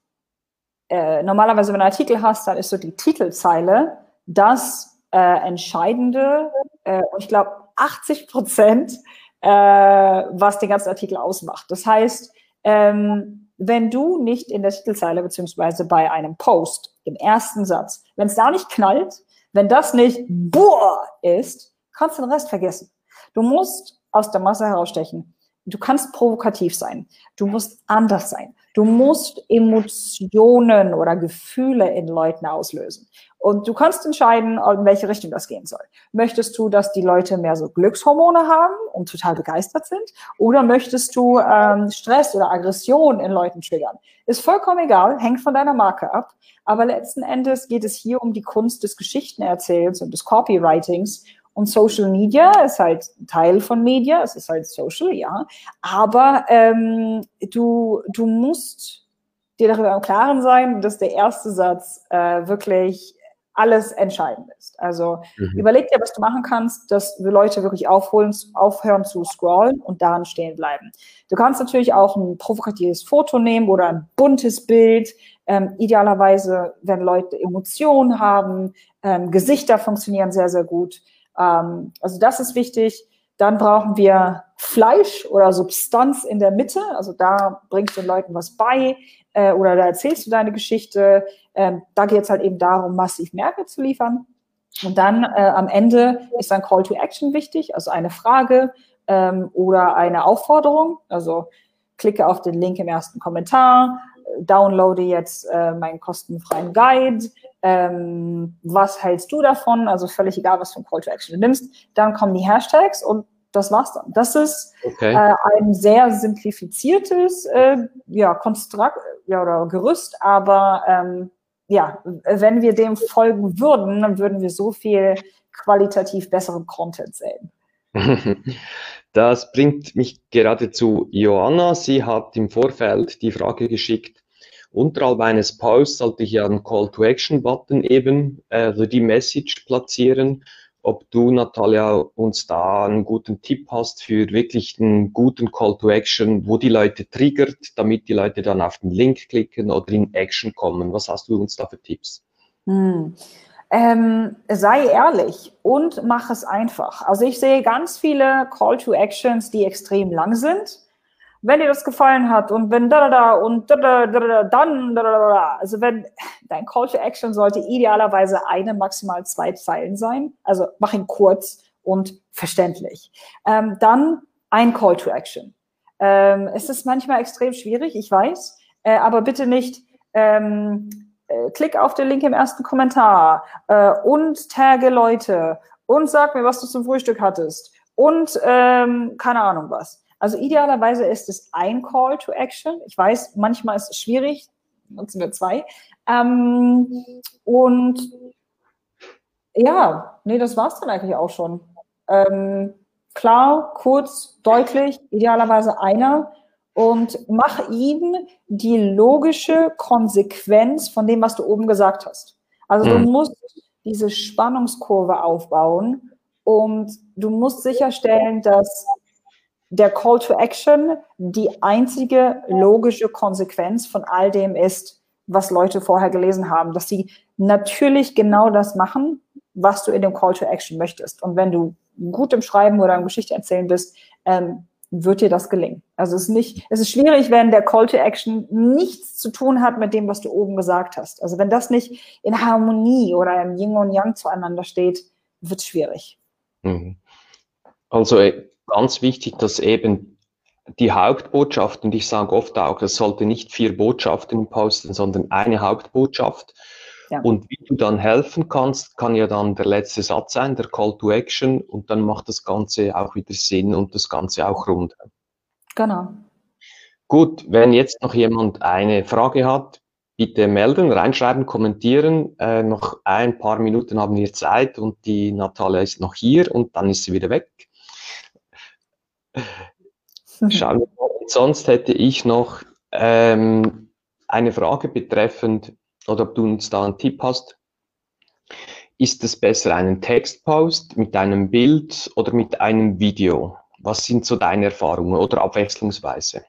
äh, normalerweise, wenn du einen Artikel hast, dann ist so die Titelzeile das äh, Entscheidende. Äh, ich glaube, 80 Prozent, äh, was den ganzen Artikel ausmacht. Das heißt, ähm, wenn du nicht in der Titelzeile beziehungsweise bei einem Post im ersten Satz, wenn es da nicht knallt, wenn das nicht boah ist, kannst du den Rest vergessen. Du musst aus der Masse herausstechen. Du kannst provokativ sein. Du musst anders sein. Du musst Emotionen oder Gefühle in Leuten auslösen. Und du kannst entscheiden, in welche Richtung das gehen soll. Möchtest du, dass die Leute mehr so Glückshormone haben und total begeistert sind? Oder möchtest du ähm, Stress oder Aggression in Leuten triggern? Ist vollkommen egal, hängt von deiner Marke ab. Aber letzten Endes geht es hier um die Kunst des Geschichtenerzählens und des Copywritings. Und Social Media ist halt Teil von Media, es ist halt Social, ja. Aber ähm, du, du musst dir darüber im Klaren sein, dass der erste Satz äh, wirklich alles entscheidend ist. Also mhm. überleg dir, was du machen kannst, dass wir Leute wirklich aufholen, aufhören zu scrollen und daran stehen bleiben. Du kannst natürlich auch ein provokatives Foto nehmen oder ein buntes Bild. Ähm, idealerweise, wenn Leute Emotionen haben, ähm, Gesichter funktionieren sehr, sehr gut. Ähm, also das ist wichtig. Dann brauchen wir Fleisch oder Substanz in der Mitte. Also da bringst du den Leuten was bei äh, oder da erzählst du deine Geschichte. Ähm, da geht es halt eben darum, massiv Mehrwert zu liefern. Und dann äh, am Ende ist ein Call to Action wichtig, also eine Frage ähm, oder eine Aufforderung. Also klicke auf den Link im ersten Kommentar, downloade jetzt äh, meinen kostenfreien Guide. Ähm, was hältst du davon? Also völlig egal, was für ein Call to Action du nimmst. Dann kommen die Hashtags und das war's dann. Das ist okay. äh, ein sehr simplifiziertes äh, ja, Konstrukt ja, oder Gerüst, aber ähm, ja, wenn wir dem folgen würden, dann würden wir so viel qualitativ besseren Content sehen. Das bringt mich gerade zu Joanna. Sie hat im Vorfeld die Frage geschickt, unterhalb eines Posts sollte ich ja einen Call-to-Action-Button eben, also die Message platzieren ob du, Natalia, uns da einen guten Tipp hast für wirklich einen guten Call to Action, wo die Leute triggert, damit die Leute dann auf den Link klicken oder in Action kommen. Was hast du uns da für Tipps? Hm. Ähm, sei ehrlich und mach es einfach. Also ich sehe ganz viele Call to Actions, die extrem lang sind wenn dir das gefallen hat und wenn da da da und da da da da dann da da da, also wenn dein Call to Action sollte idealerweise eine, maximal zwei Zeilen sein, also mach ihn kurz und verständlich. Ähm, dann ein Call to Action. Ähm, es ist manchmal extrem schwierig, ich weiß, äh, aber bitte nicht ähm, äh, klick auf den Link im ersten Kommentar äh, und tagge Leute und sag mir, was du zum Frühstück hattest und ähm, keine Ahnung was. Also idealerweise ist es ein Call to Action. Ich weiß, manchmal ist es schwierig, nutzen wir zwei. Ähm, und ja, nee, das war's dann eigentlich auch schon. Ähm, klar, kurz, deutlich, idealerweise einer und mach ihm die logische Konsequenz von dem, was du oben gesagt hast. Also mhm. du musst diese Spannungskurve aufbauen und du musst sicherstellen, dass der Call to Action die einzige logische Konsequenz von all dem ist, was Leute vorher gelesen haben, dass sie natürlich genau das machen, was du in dem Call to Action möchtest. Und wenn du gut im Schreiben oder im Geschichte erzählen bist, ähm, wird dir das gelingen. Also es ist nicht, es ist schwierig, wenn der Call to Action nichts zu tun hat mit dem, was du oben gesagt hast. Also wenn das nicht in Harmonie oder im Yin und Yang zueinander steht, wird es schwierig. Mhm. Also ganz wichtig, dass eben die Hauptbotschaft, und ich sage oft auch, es sollte nicht vier Botschaften posten, sondern eine Hauptbotschaft. Ja. Und wie du dann helfen kannst, kann ja dann der letzte Satz sein, der Call to Action, und dann macht das Ganze auch wieder Sinn und das Ganze auch rund. Genau. Gut, wenn jetzt noch jemand eine Frage hat, bitte melden, reinschreiben, kommentieren. Äh, noch ein paar Minuten haben wir Zeit und die Natalia ist noch hier und dann ist sie wieder weg. Schauen wir mal. Sonst hätte ich noch ähm, eine Frage betreffend, oder ob du uns da einen Tipp hast. Ist es besser, einen Textpost mit einem Bild oder mit einem Video? Was sind so deine Erfahrungen oder abwechslungsweise?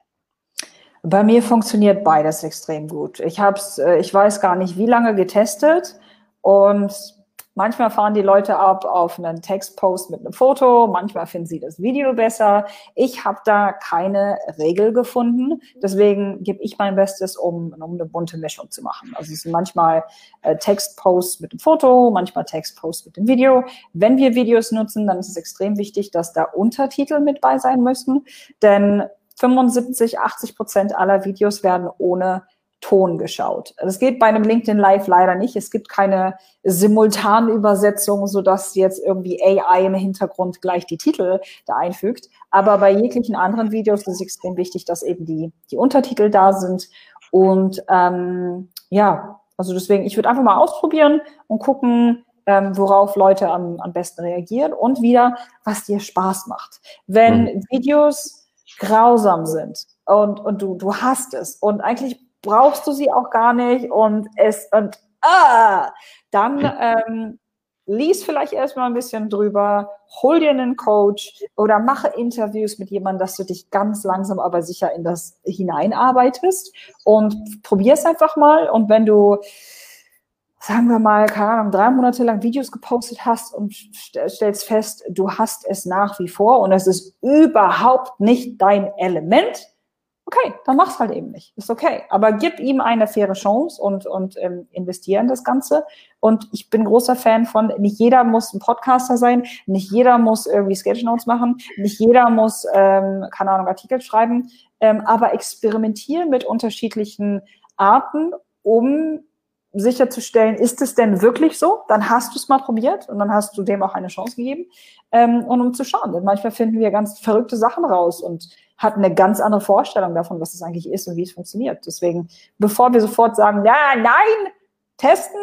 Bei mir funktioniert beides extrem gut. Ich habe es, äh, ich weiß gar nicht, wie lange getestet und Manchmal fahren die Leute ab auf einen Textpost mit einem Foto, manchmal finden sie das Video besser. Ich habe da keine Regel gefunden. Deswegen gebe ich mein Bestes, um, um eine bunte Mischung zu machen. Also es sind manchmal äh, Textposts mit dem Foto, manchmal Textposts mit dem Video. Wenn wir Videos nutzen, dann ist es extrem wichtig, dass da Untertitel mit bei sein müssen. Denn 75, 80 Prozent aller Videos werden ohne Ton geschaut. Das geht bei einem LinkedIn Live leider nicht. Es gibt keine Simultanübersetzung, sodass jetzt irgendwie AI im Hintergrund gleich die Titel da einfügt. Aber bei jeglichen anderen Videos ist es extrem wichtig, dass eben die, die Untertitel da sind. Und ähm, ja, also deswegen, ich würde einfach mal ausprobieren und gucken, ähm, worauf Leute am, am besten reagieren und wieder, was dir Spaß macht. Wenn mhm. Videos grausam sind und, und du, du hast es und eigentlich brauchst du sie auch gar nicht und es und ah, dann ähm, lies vielleicht erstmal ein bisschen drüber, hol dir einen Coach oder mache Interviews mit jemandem, dass du dich ganz langsam aber sicher in das hineinarbeitest und probier es einfach mal und wenn du sagen wir mal, keine Ahnung, drei Monate lang Videos gepostet hast und stellst fest, du hast es nach wie vor und es ist überhaupt nicht dein Element, okay, dann mach's halt eben nicht. Ist okay. Aber gib ihm eine faire Chance und, und ähm, investiere in das Ganze. Und ich bin großer Fan von, nicht jeder muss ein Podcaster sein, nicht jeder muss irgendwie Sketchnotes machen, nicht jeder muss, ähm, keine Ahnung, Artikel schreiben, ähm, aber experimentiere mit unterschiedlichen Arten, um sicherzustellen, ist es denn wirklich so? Dann hast du es mal probiert und dann hast du dem auch eine Chance gegeben. Ähm, und um zu schauen, denn manchmal finden wir ganz verrückte Sachen raus und hat eine ganz andere Vorstellung davon, was es eigentlich ist und wie es funktioniert. Deswegen, bevor wir sofort sagen, ja, nein, testen,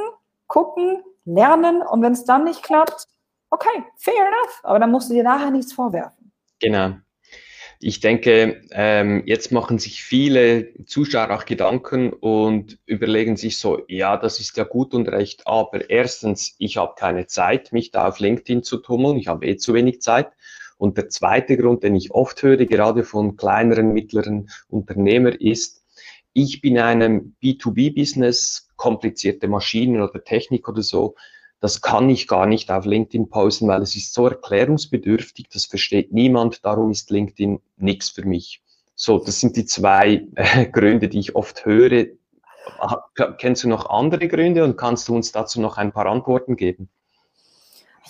gucken, lernen und wenn es dann nicht klappt, okay, fair enough, aber dann musst du dir nachher nichts vorwerfen. Genau. Ich denke, ähm, jetzt machen sich viele Zuschauer auch Gedanken und überlegen sich so, ja, das ist ja gut und recht, aber erstens, ich habe keine Zeit, mich da auf LinkedIn zu tummeln, ich habe eh zu wenig Zeit. Und der zweite Grund, den ich oft höre, gerade von kleineren, mittleren Unternehmern, ist, ich bin in einem B2B-Business, komplizierte Maschinen oder Technik oder so, das kann ich gar nicht auf LinkedIn posten, weil es ist so erklärungsbedürftig, das versteht niemand, darum ist LinkedIn nichts für mich. So, das sind die zwei äh, Gründe, die ich oft höre. Kennst du noch andere Gründe und kannst du uns dazu noch ein paar Antworten geben?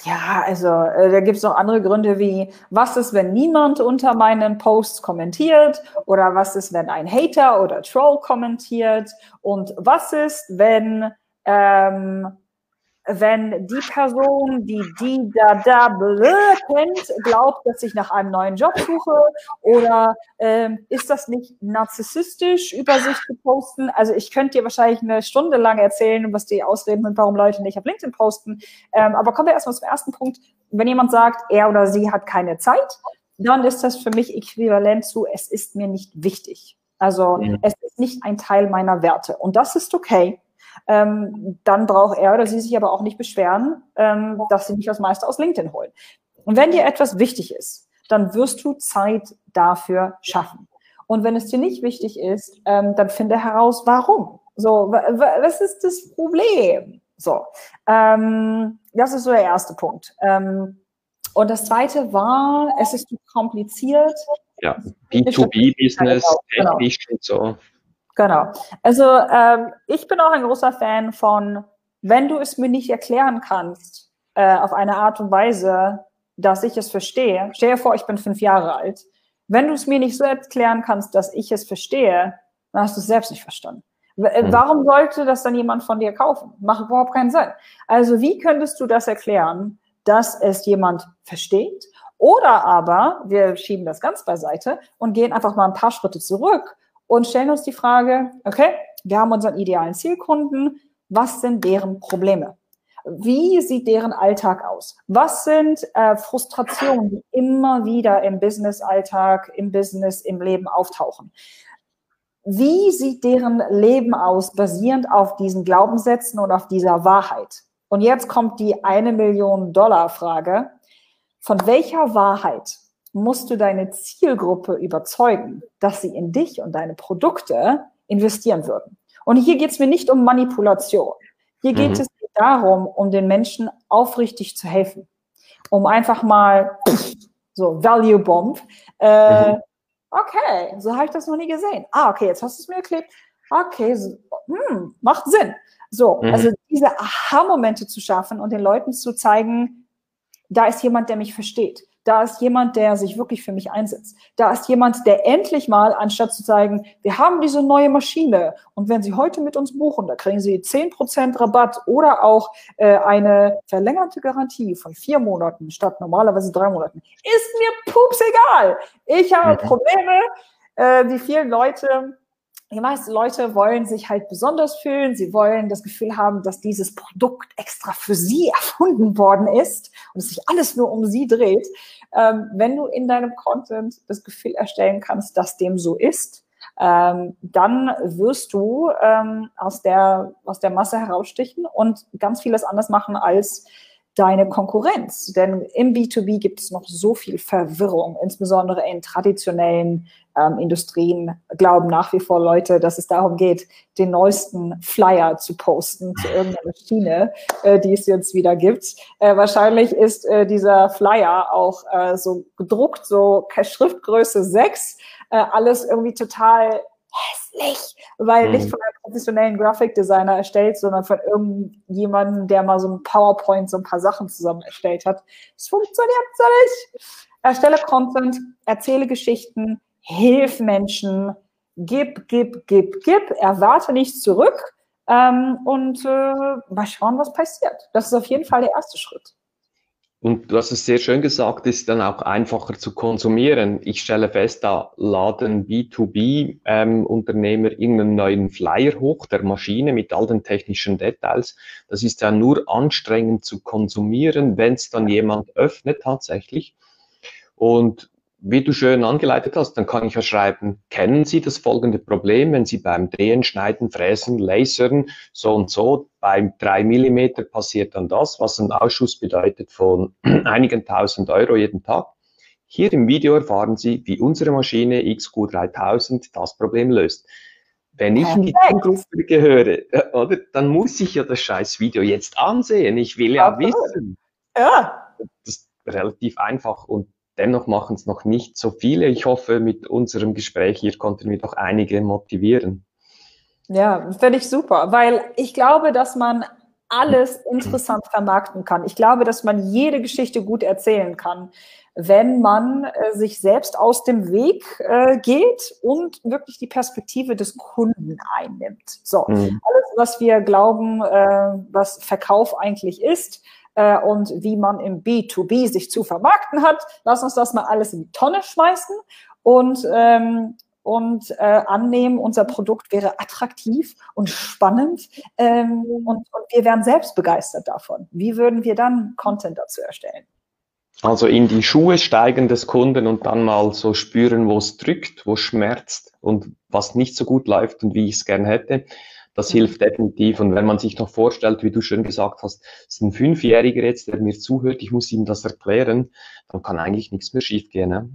Ja, also äh, da gibt es noch andere Gründe wie, was ist, wenn niemand unter meinen Posts kommentiert? Oder was ist, wenn ein Hater oder Troll kommentiert? Und was ist, wenn ähm, wenn die Person, die die da da kennt, glaubt, dass ich nach einem neuen Job suche oder ähm, ist das nicht narzisstisch über sich zu posten? Also ich könnte dir wahrscheinlich eine Stunde lang erzählen, was die Ausreden sind, warum Leute nicht auf LinkedIn posten. Ähm, aber kommen wir erstmal zum ersten Punkt. Wenn jemand sagt, er oder sie hat keine Zeit, dann ist das für mich äquivalent zu, es ist mir nicht wichtig. Also ja. es ist nicht ein Teil meiner Werte. Und das ist okay ähm, dann braucht er oder sie sich aber auch nicht beschweren, ähm, dass sie nicht das meiste aus LinkedIn holen. Und wenn dir etwas wichtig ist, dann wirst du Zeit dafür schaffen. Und wenn es dir nicht wichtig ist, ähm, dann finde heraus, warum. So, was ist das Problem? So, ähm, das ist so der erste Punkt. Ähm, und das zweite war, es ist zu kompliziert. Ja, B2B-Business, genau. technisch und so. Genau. Also ähm, ich bin auch ein großer Fan von, wenn du es mir nicht erklären kannst, äh, auf eine Art und Weise, dass ich es verstehe. Stell dir vor, ich bin fünf Jahre alt. Wenn du es mir nicht so erklären kannst, dass ich es verstehe, dann hast du es selbst nicht verstanden. Äh, mhm. Warum sollte das dann jemand von dir kaufen? Macht überhaupt keinen Sinn. Also wie könntest du das erklären, dass es jemand versteht? Oder aber wir schieben das ganz beiseite und gehen einfach mal ein paar Schritte zurück und stellen uns die Frage, okay, wir haben unseren idealen Zielkunden, was sind deren Probleme? Wie sieht deren Alltag aus? Was sind äh, Frustrationen, die immer wieder im Business-Alltag, im Business, im Leben auftauchen? Wie sieht deren Leben aus, basierend auf diesen Glaubenssätzen und auf dieser Wahrheit? Und jetzt kommt die eine Million Dollar Frage. Von welcher Wahrheit musst du deine Zielgruppe überzeugen, dass sie in dich und deine Produkte investieren würden. Und hier geht es mir nicht um Manipulation. Hier geht mhm. es darum, um den Menschen aufrichtig zu helfen. Um einfach mal so Value Bomb. Äh, mhm. Okay, so habe ich das noch nie gesehen. Ah, okay, jetzt hast du es mir erklärt. Okay, so, hm, macht Sinn. So, mhm. also diese Aha-Momente zu schaffen und den Leuten zu zeigen, da ist jemand, der mich versteht. Da ist jemand, der sich wirklich für mich einsetzt. Da ist jemand, der endlich mal, anstatt zu sagen, wir haben diese neue Maschine und wenn Sie heute mit uns buchen, da kriegen Sie 10% Rabatt oder auch äh, eine verlängerte Garantie von vier Monaten statt normalerweise drei Monaten. Ist mir pups egal. Ich habe mhm. Probleme. Äh, die vielen Leute die meisten Leute wollen sich halt besonders fühlen. Sie wollen das Gefühl haben, dass dieses Produkt extra für sie erfunden worden ist und es sich alles nur um sie dreht. Ähm, wenn du in deinem Content das Gefühl erstellen kannst, dass dem so ist, ähm, dann wirst du ähm, aus, der, aus der Masse herausstichen und ganz vieles anders machen als deine Konkurrenz. Denn im B2B gibt es noch so viel Verwirrung, insbesondere in traditionellen ähm, Industrien glauben nach wie vor Leute, dass es darum geht, den neuesten Flyer zu posten zu irgendeiner Maschine, äh, die es jetzt wieder gibt. Äh, wahrscheinlich ist äh, dieser Flyer auch äh, so gedruckt, so Schriftgröße 6, äh, alles irgendwie total hässlich, weil mhm. nicht von einem professionellen Grafikdesigner erstellt, sondern von irgendjemandem, der mal so ein PowerPoint, so ein paar Sachen zusammen erstellt hat. Es funktioniert so nicht. Erstelle Content, erzähle Geschichten, hilf Menschen, gib, gib, gib, gib, erwarte nichts zurück ähm, und äh, mal schauen, was passiert. Das ist auf jeden Fall der erste Schritt. Und hast es sehr schön gesagt, ist dann auch einfacher zu konsumieren. Ich stelle fest, da laden B2B-Unternehmer ähm, irgendeinen neuen Flyer hoch der Maschine mit all den technischen Details. Das ist ja nur anstrengend zu konsumieren, wenn es dann jemand öffnet tatsächlich. Und wie du schön angeleitet hast, dann kann ich ja schreiben, kennen Sie das folgende Problem, wenn Sie beim Drehen, Schneiden, Fräsen, Lasern so und so, beim drei Millimeter passiert dann das, was ein Ausschuss bedeutet von einigen tausend Euro jeden Tag. Hier im Video erfahren Sie, wie unsere Maschine XQ3000 das Problem löst. Wenn ich in die Zielgruppe gehöre, oder, dann muss ich ja das scheiß Video jetzt ansehen. Ich will ja wissen. Ja. Das ist relativ einfach und Dennoch machen es noch nicht so viele. Ich hoffe, mit unserem Gespräch hier konnten wir doch einige motivieren. Ja, finde ich super, weil ich glaube, dass man alles interessant vermarkten kann. Ich glaube, dass man jede Geschichte gut erzählen kann, wenn man äh, sich selbst aus dem Weg äh, geht und wirklich die Perspektive des Kunden einnimmt. So, mhm. alles, was wir glauben, äh, was Verkauf eigentlich ist, äh, und wie man im B2B sich zu vermarkten hat. Lass uns das mal alles in die Tonne schmeißen und ähm, und äh, annehmen, unser Produkt wäre attraktiv und spannend ähm, und, und wir wären selbst begeistert davon. Wie würden wir dann Content dazu erstellen? Also in die Schuhe steigen des Kunden und dann mal so spüren, wo es drückt, wo es schmerzt und was nicht so gut läuft und wie ich es gern hätte. Das hilft definitiv. Und wenn man sich noch vorstellt, wie du schön gesagt hast, es ist ein Fünfjähriger jetzt, der mir zuhört, ich muss ihm das erklären, dann kann eigentlich nichts mehr schiefgehen. Ne?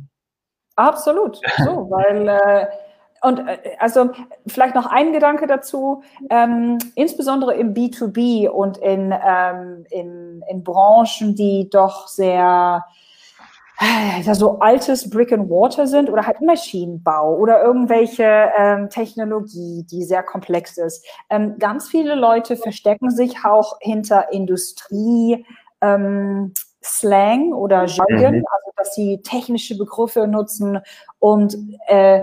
Absolut. So, weil äh, und äh, also vielleicht noch ein Gedanke dazu, ähm, insbesondere im B2B und in, ähm, in, in Branchen, die doch sehr ja, so altes Brick and Water sind oder halt Maschinenbau oder irgendwelche ähm, Technologie, die sehr komplex ist. Ähm, ganz viele Leute verstecken sich auch hinter Industrie. Ähm, Slang oder Jargon, mhm. also dass sie technische Begriffe nutzen und äh,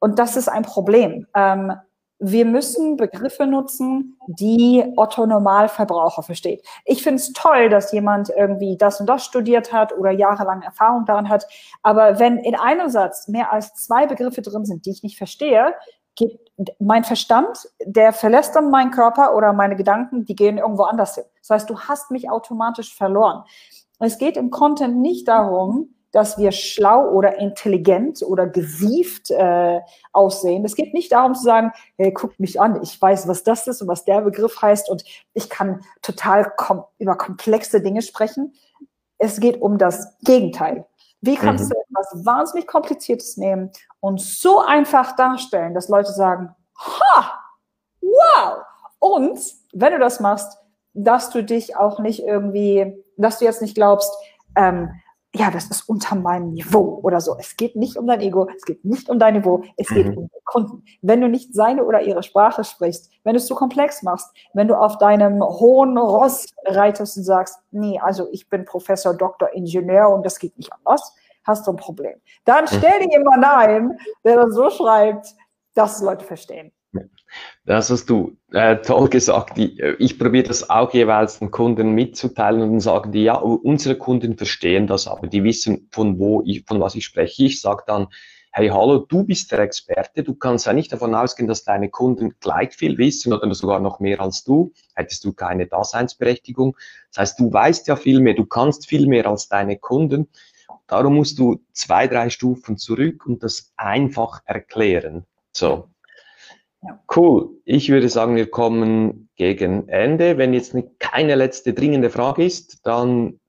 und das ist ein Problem. Ähm, wir müssen Begriffe nutzen, die Otto Normalverbraucher versteht. Ich finde es toll, dass jemand irgendwie das und das studiert hat oder jahrelang Erfahrung daran hat. Aber wenn in einem Satz mehr als zwei Begriffe drin sind, die ich nicht verstehe, geht mein Verstand, der verlässt dann meinen Körper oder meine Gedanken, die gehen irgendwo anders hin. Das heißt, du hast mich automatisch verloren. Es geht im Content nicht darum, dass wir schlau oder intelligent oder gewieft äh, aussehen. Es geht nicht darum zu sagen, hey, guckt mich an, ich weiß, was das ist und was der Begriff heißt und ich kann total kom über komplexe Dinge sprechen. Es geht um das Gegenteil. Wie kannst mhm. du etwas wahnsinnig Kompliziertes nehmen und so einfach darstellen, dass Leute sagen, ha, wow. Und wenn du das machst, dass du dich auch nicht irgendwie, dass du jetzt nicht glaubst, ähm, ja, das ist unter meinem Niveau oder so. Es geht nicht um dein Ego, es geht nicht um dein Niveau, es geht mhm. um den Kunden. Wenn du nicht seine oder ihre Sprache sprichst, wenn du es zu komplex machst, wenn du auf deinem hohen Ross reitest und sagst, nee, also ich bin Professor, Doktor, Ingenieur und das geht nicht anders, hast du ein Problem. Dann mhm. stell dir jemanden ein, der das so schreibt, dass Leute verstehen. Das hast du äh, toll gesagt. Ich, äh, ich probiere das auch jeweils den Kunden mitzuteilen und dann sagen die, ja, unsere Kunden verstehen das, aber die wissen, von wo ich, von was ich spreche. Ich sage dann, hey, hallo, du bist der Experte, du kannst ja nicht davon ausgehen, dass deine Kunden gleich viel wissen oder sogar noch mehr als du, hättest du keine Daseinsberechtigung. Das heißt, du weißt ja viel mehr, du kannst viel mehr als deine Kunden. Darum musst du zwei, drei Stufen zurück und das einfach erklären. So. Ja. Cool. Ich würde sagen, wir kommen gegen Ende. Wenn jetzt keine letzte dringende Frage ist, dann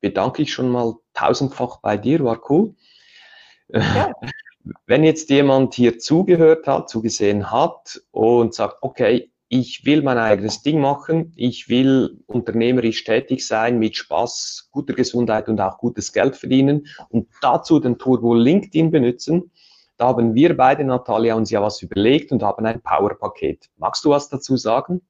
bedanke ich schon mal tausendfach bei dir. War cool. Ja. Wenn jetzt jemand hier zugehört hat, zugesehen hat und sagt, okay, ich will mein eigenes Ding machen, ich will unternehmerisch tätig sein, mit Spaß, guter Gesundheit und auch gutes Geld verdienen und dazu den Turbo LinkedIn benutzen, da haben wir beide, Natalia, uns ja was überlegt und haben ein Power-Paket. Magst du was dazu sagen?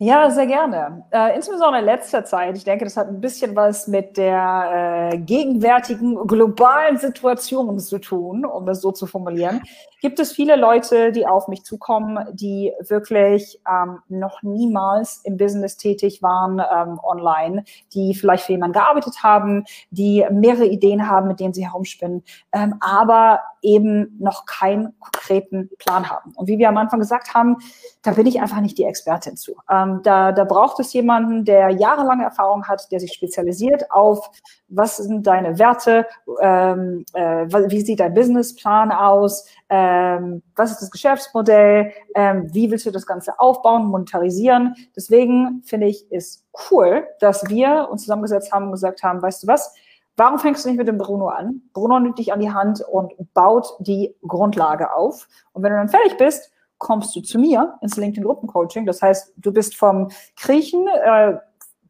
Ja, sehr gerne. Äh, insbesondere in letzter Zeit. Ich denke, das hat ein bisschen was mit der äh, gegenwärtigen globalen Situation zu tun, um das so zu formulieren. Gibt es viele Leute, die auf mich zukommen, die wirklich ähm, noch niemals im Business tätig waren ähm, online, die vielleicht für jemanden gearbeitet haben, die mehrere Ideen haben, mit denen sie herumspinnen, ähm, aber eben noch keinen konkreten Plan haben. Und wie wir am Anfang gesagt haben, da bin ich einfach nicht die Expertin zu. Ähm, da, da braucht es jemanden, der jahrelange Erfahrung hat, der sich spezialisiert auf, was sind deine Werte, ähm, äh, wie sieht dein Businessplan aus, ähm, was ist das Geschäftsmodell, ähm, wie willst du das Ganze aufbauen, monetarisieren. Deswegen finde ich, ist cool, dass wir uns zusammengesetzt haben und gesagt haben, weißt du was, Warum fängst du nicht mit dem Bruno an? Bruno nimmt dich an die Hand und baut die Grundlage auf. Und wenn du dann fertig bist, kommst du zu mir ins LinkedIn-Gruppencoaching. Das heißt, du bist vom Kriechen äh,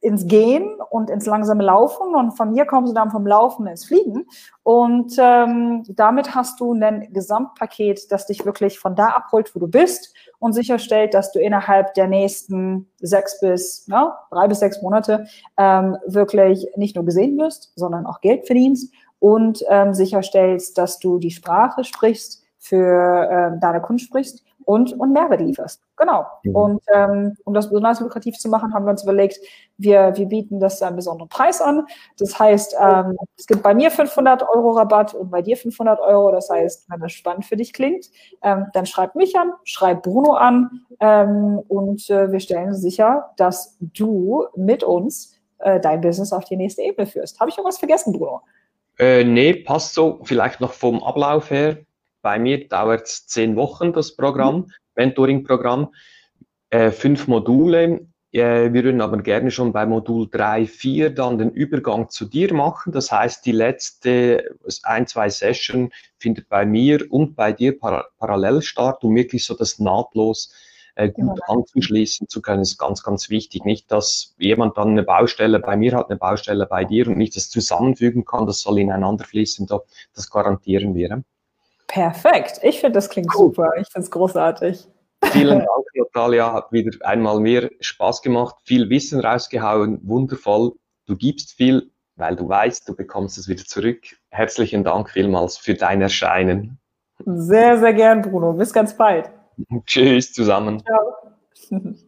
ins Gehen und ins langsame Laufen und von mir kommst du dann vom Laufen ins Fliegen. Und ähm, damit hast du ein Gesamtpaket, das dich wirklich von da abholt, wo du bist und sicherstellt, dass du innerhalb der nächsten sechs bis ja, drei bis sechs Monate ähm, wirklich nicht nur gesehen wirst, sondern auch Geld verdienst und ähm, sicherstellst, dass du die Sprache sprichst, für ähm, deine Kunden sprichst und, und Mehrwert lieferst. Genau. Mhm. Und ähm, um das besonders lukrativ zu machen, haben wir uns überlegt, wir, wir bieten das einen besonderen Preis an. Das heißt, ähm, es gibt bei mir 500 Euro Rabatt und bei dir 500 Euro. Das heißt, wenn das spannend für dich klingt, ähm, dann schreib mich an, schreib Bruno an ähm, und äh, wir stellen sicher, dass du mit uns äh, dein Business auf die nächste Ebene führst. Habe ich irgendwas vergessen, Bruno? Äh, nee, passt so. Vielleicht noch vom Ablauf her bei mir dauert es zehn Wochen, das Programm, mhm. Mentoring-Programm, äh, fünf Module. Äh, wir würden aber gerne schon bei Modul 3, 4 dann den Übergang zu dir machen. Das heißt, die letzte ein, zwei Session findet bei mir und bei dir par parallel statt, um wirklich so das nahtlos äh, gut genau. anzuschließen zu können, ist ganz, ganz wichtig. Nicht, dass jemand dann eine Baustelle bei mir hat, eine Baustelle bei dir und nicht das zusammenfügen kann, das soll ineinander fließen. Das garantieren wir. Perfekt. Ich finde, das klingt cool. super. Ich finde es großartig. Vielen Dank, Natalia. Hat wieder einmal mehr Spaß gemacht. Viel Wissen rausgehauen. Wundervoll. Du gibst viel, weil du weißt, du bekommst es wieder zurück. Herzlichen Dank vielmals für dein Erscheinen. Sehr, sehr gern, Bruno. Bis ganz bald. Tschüss zusammen. Ciao.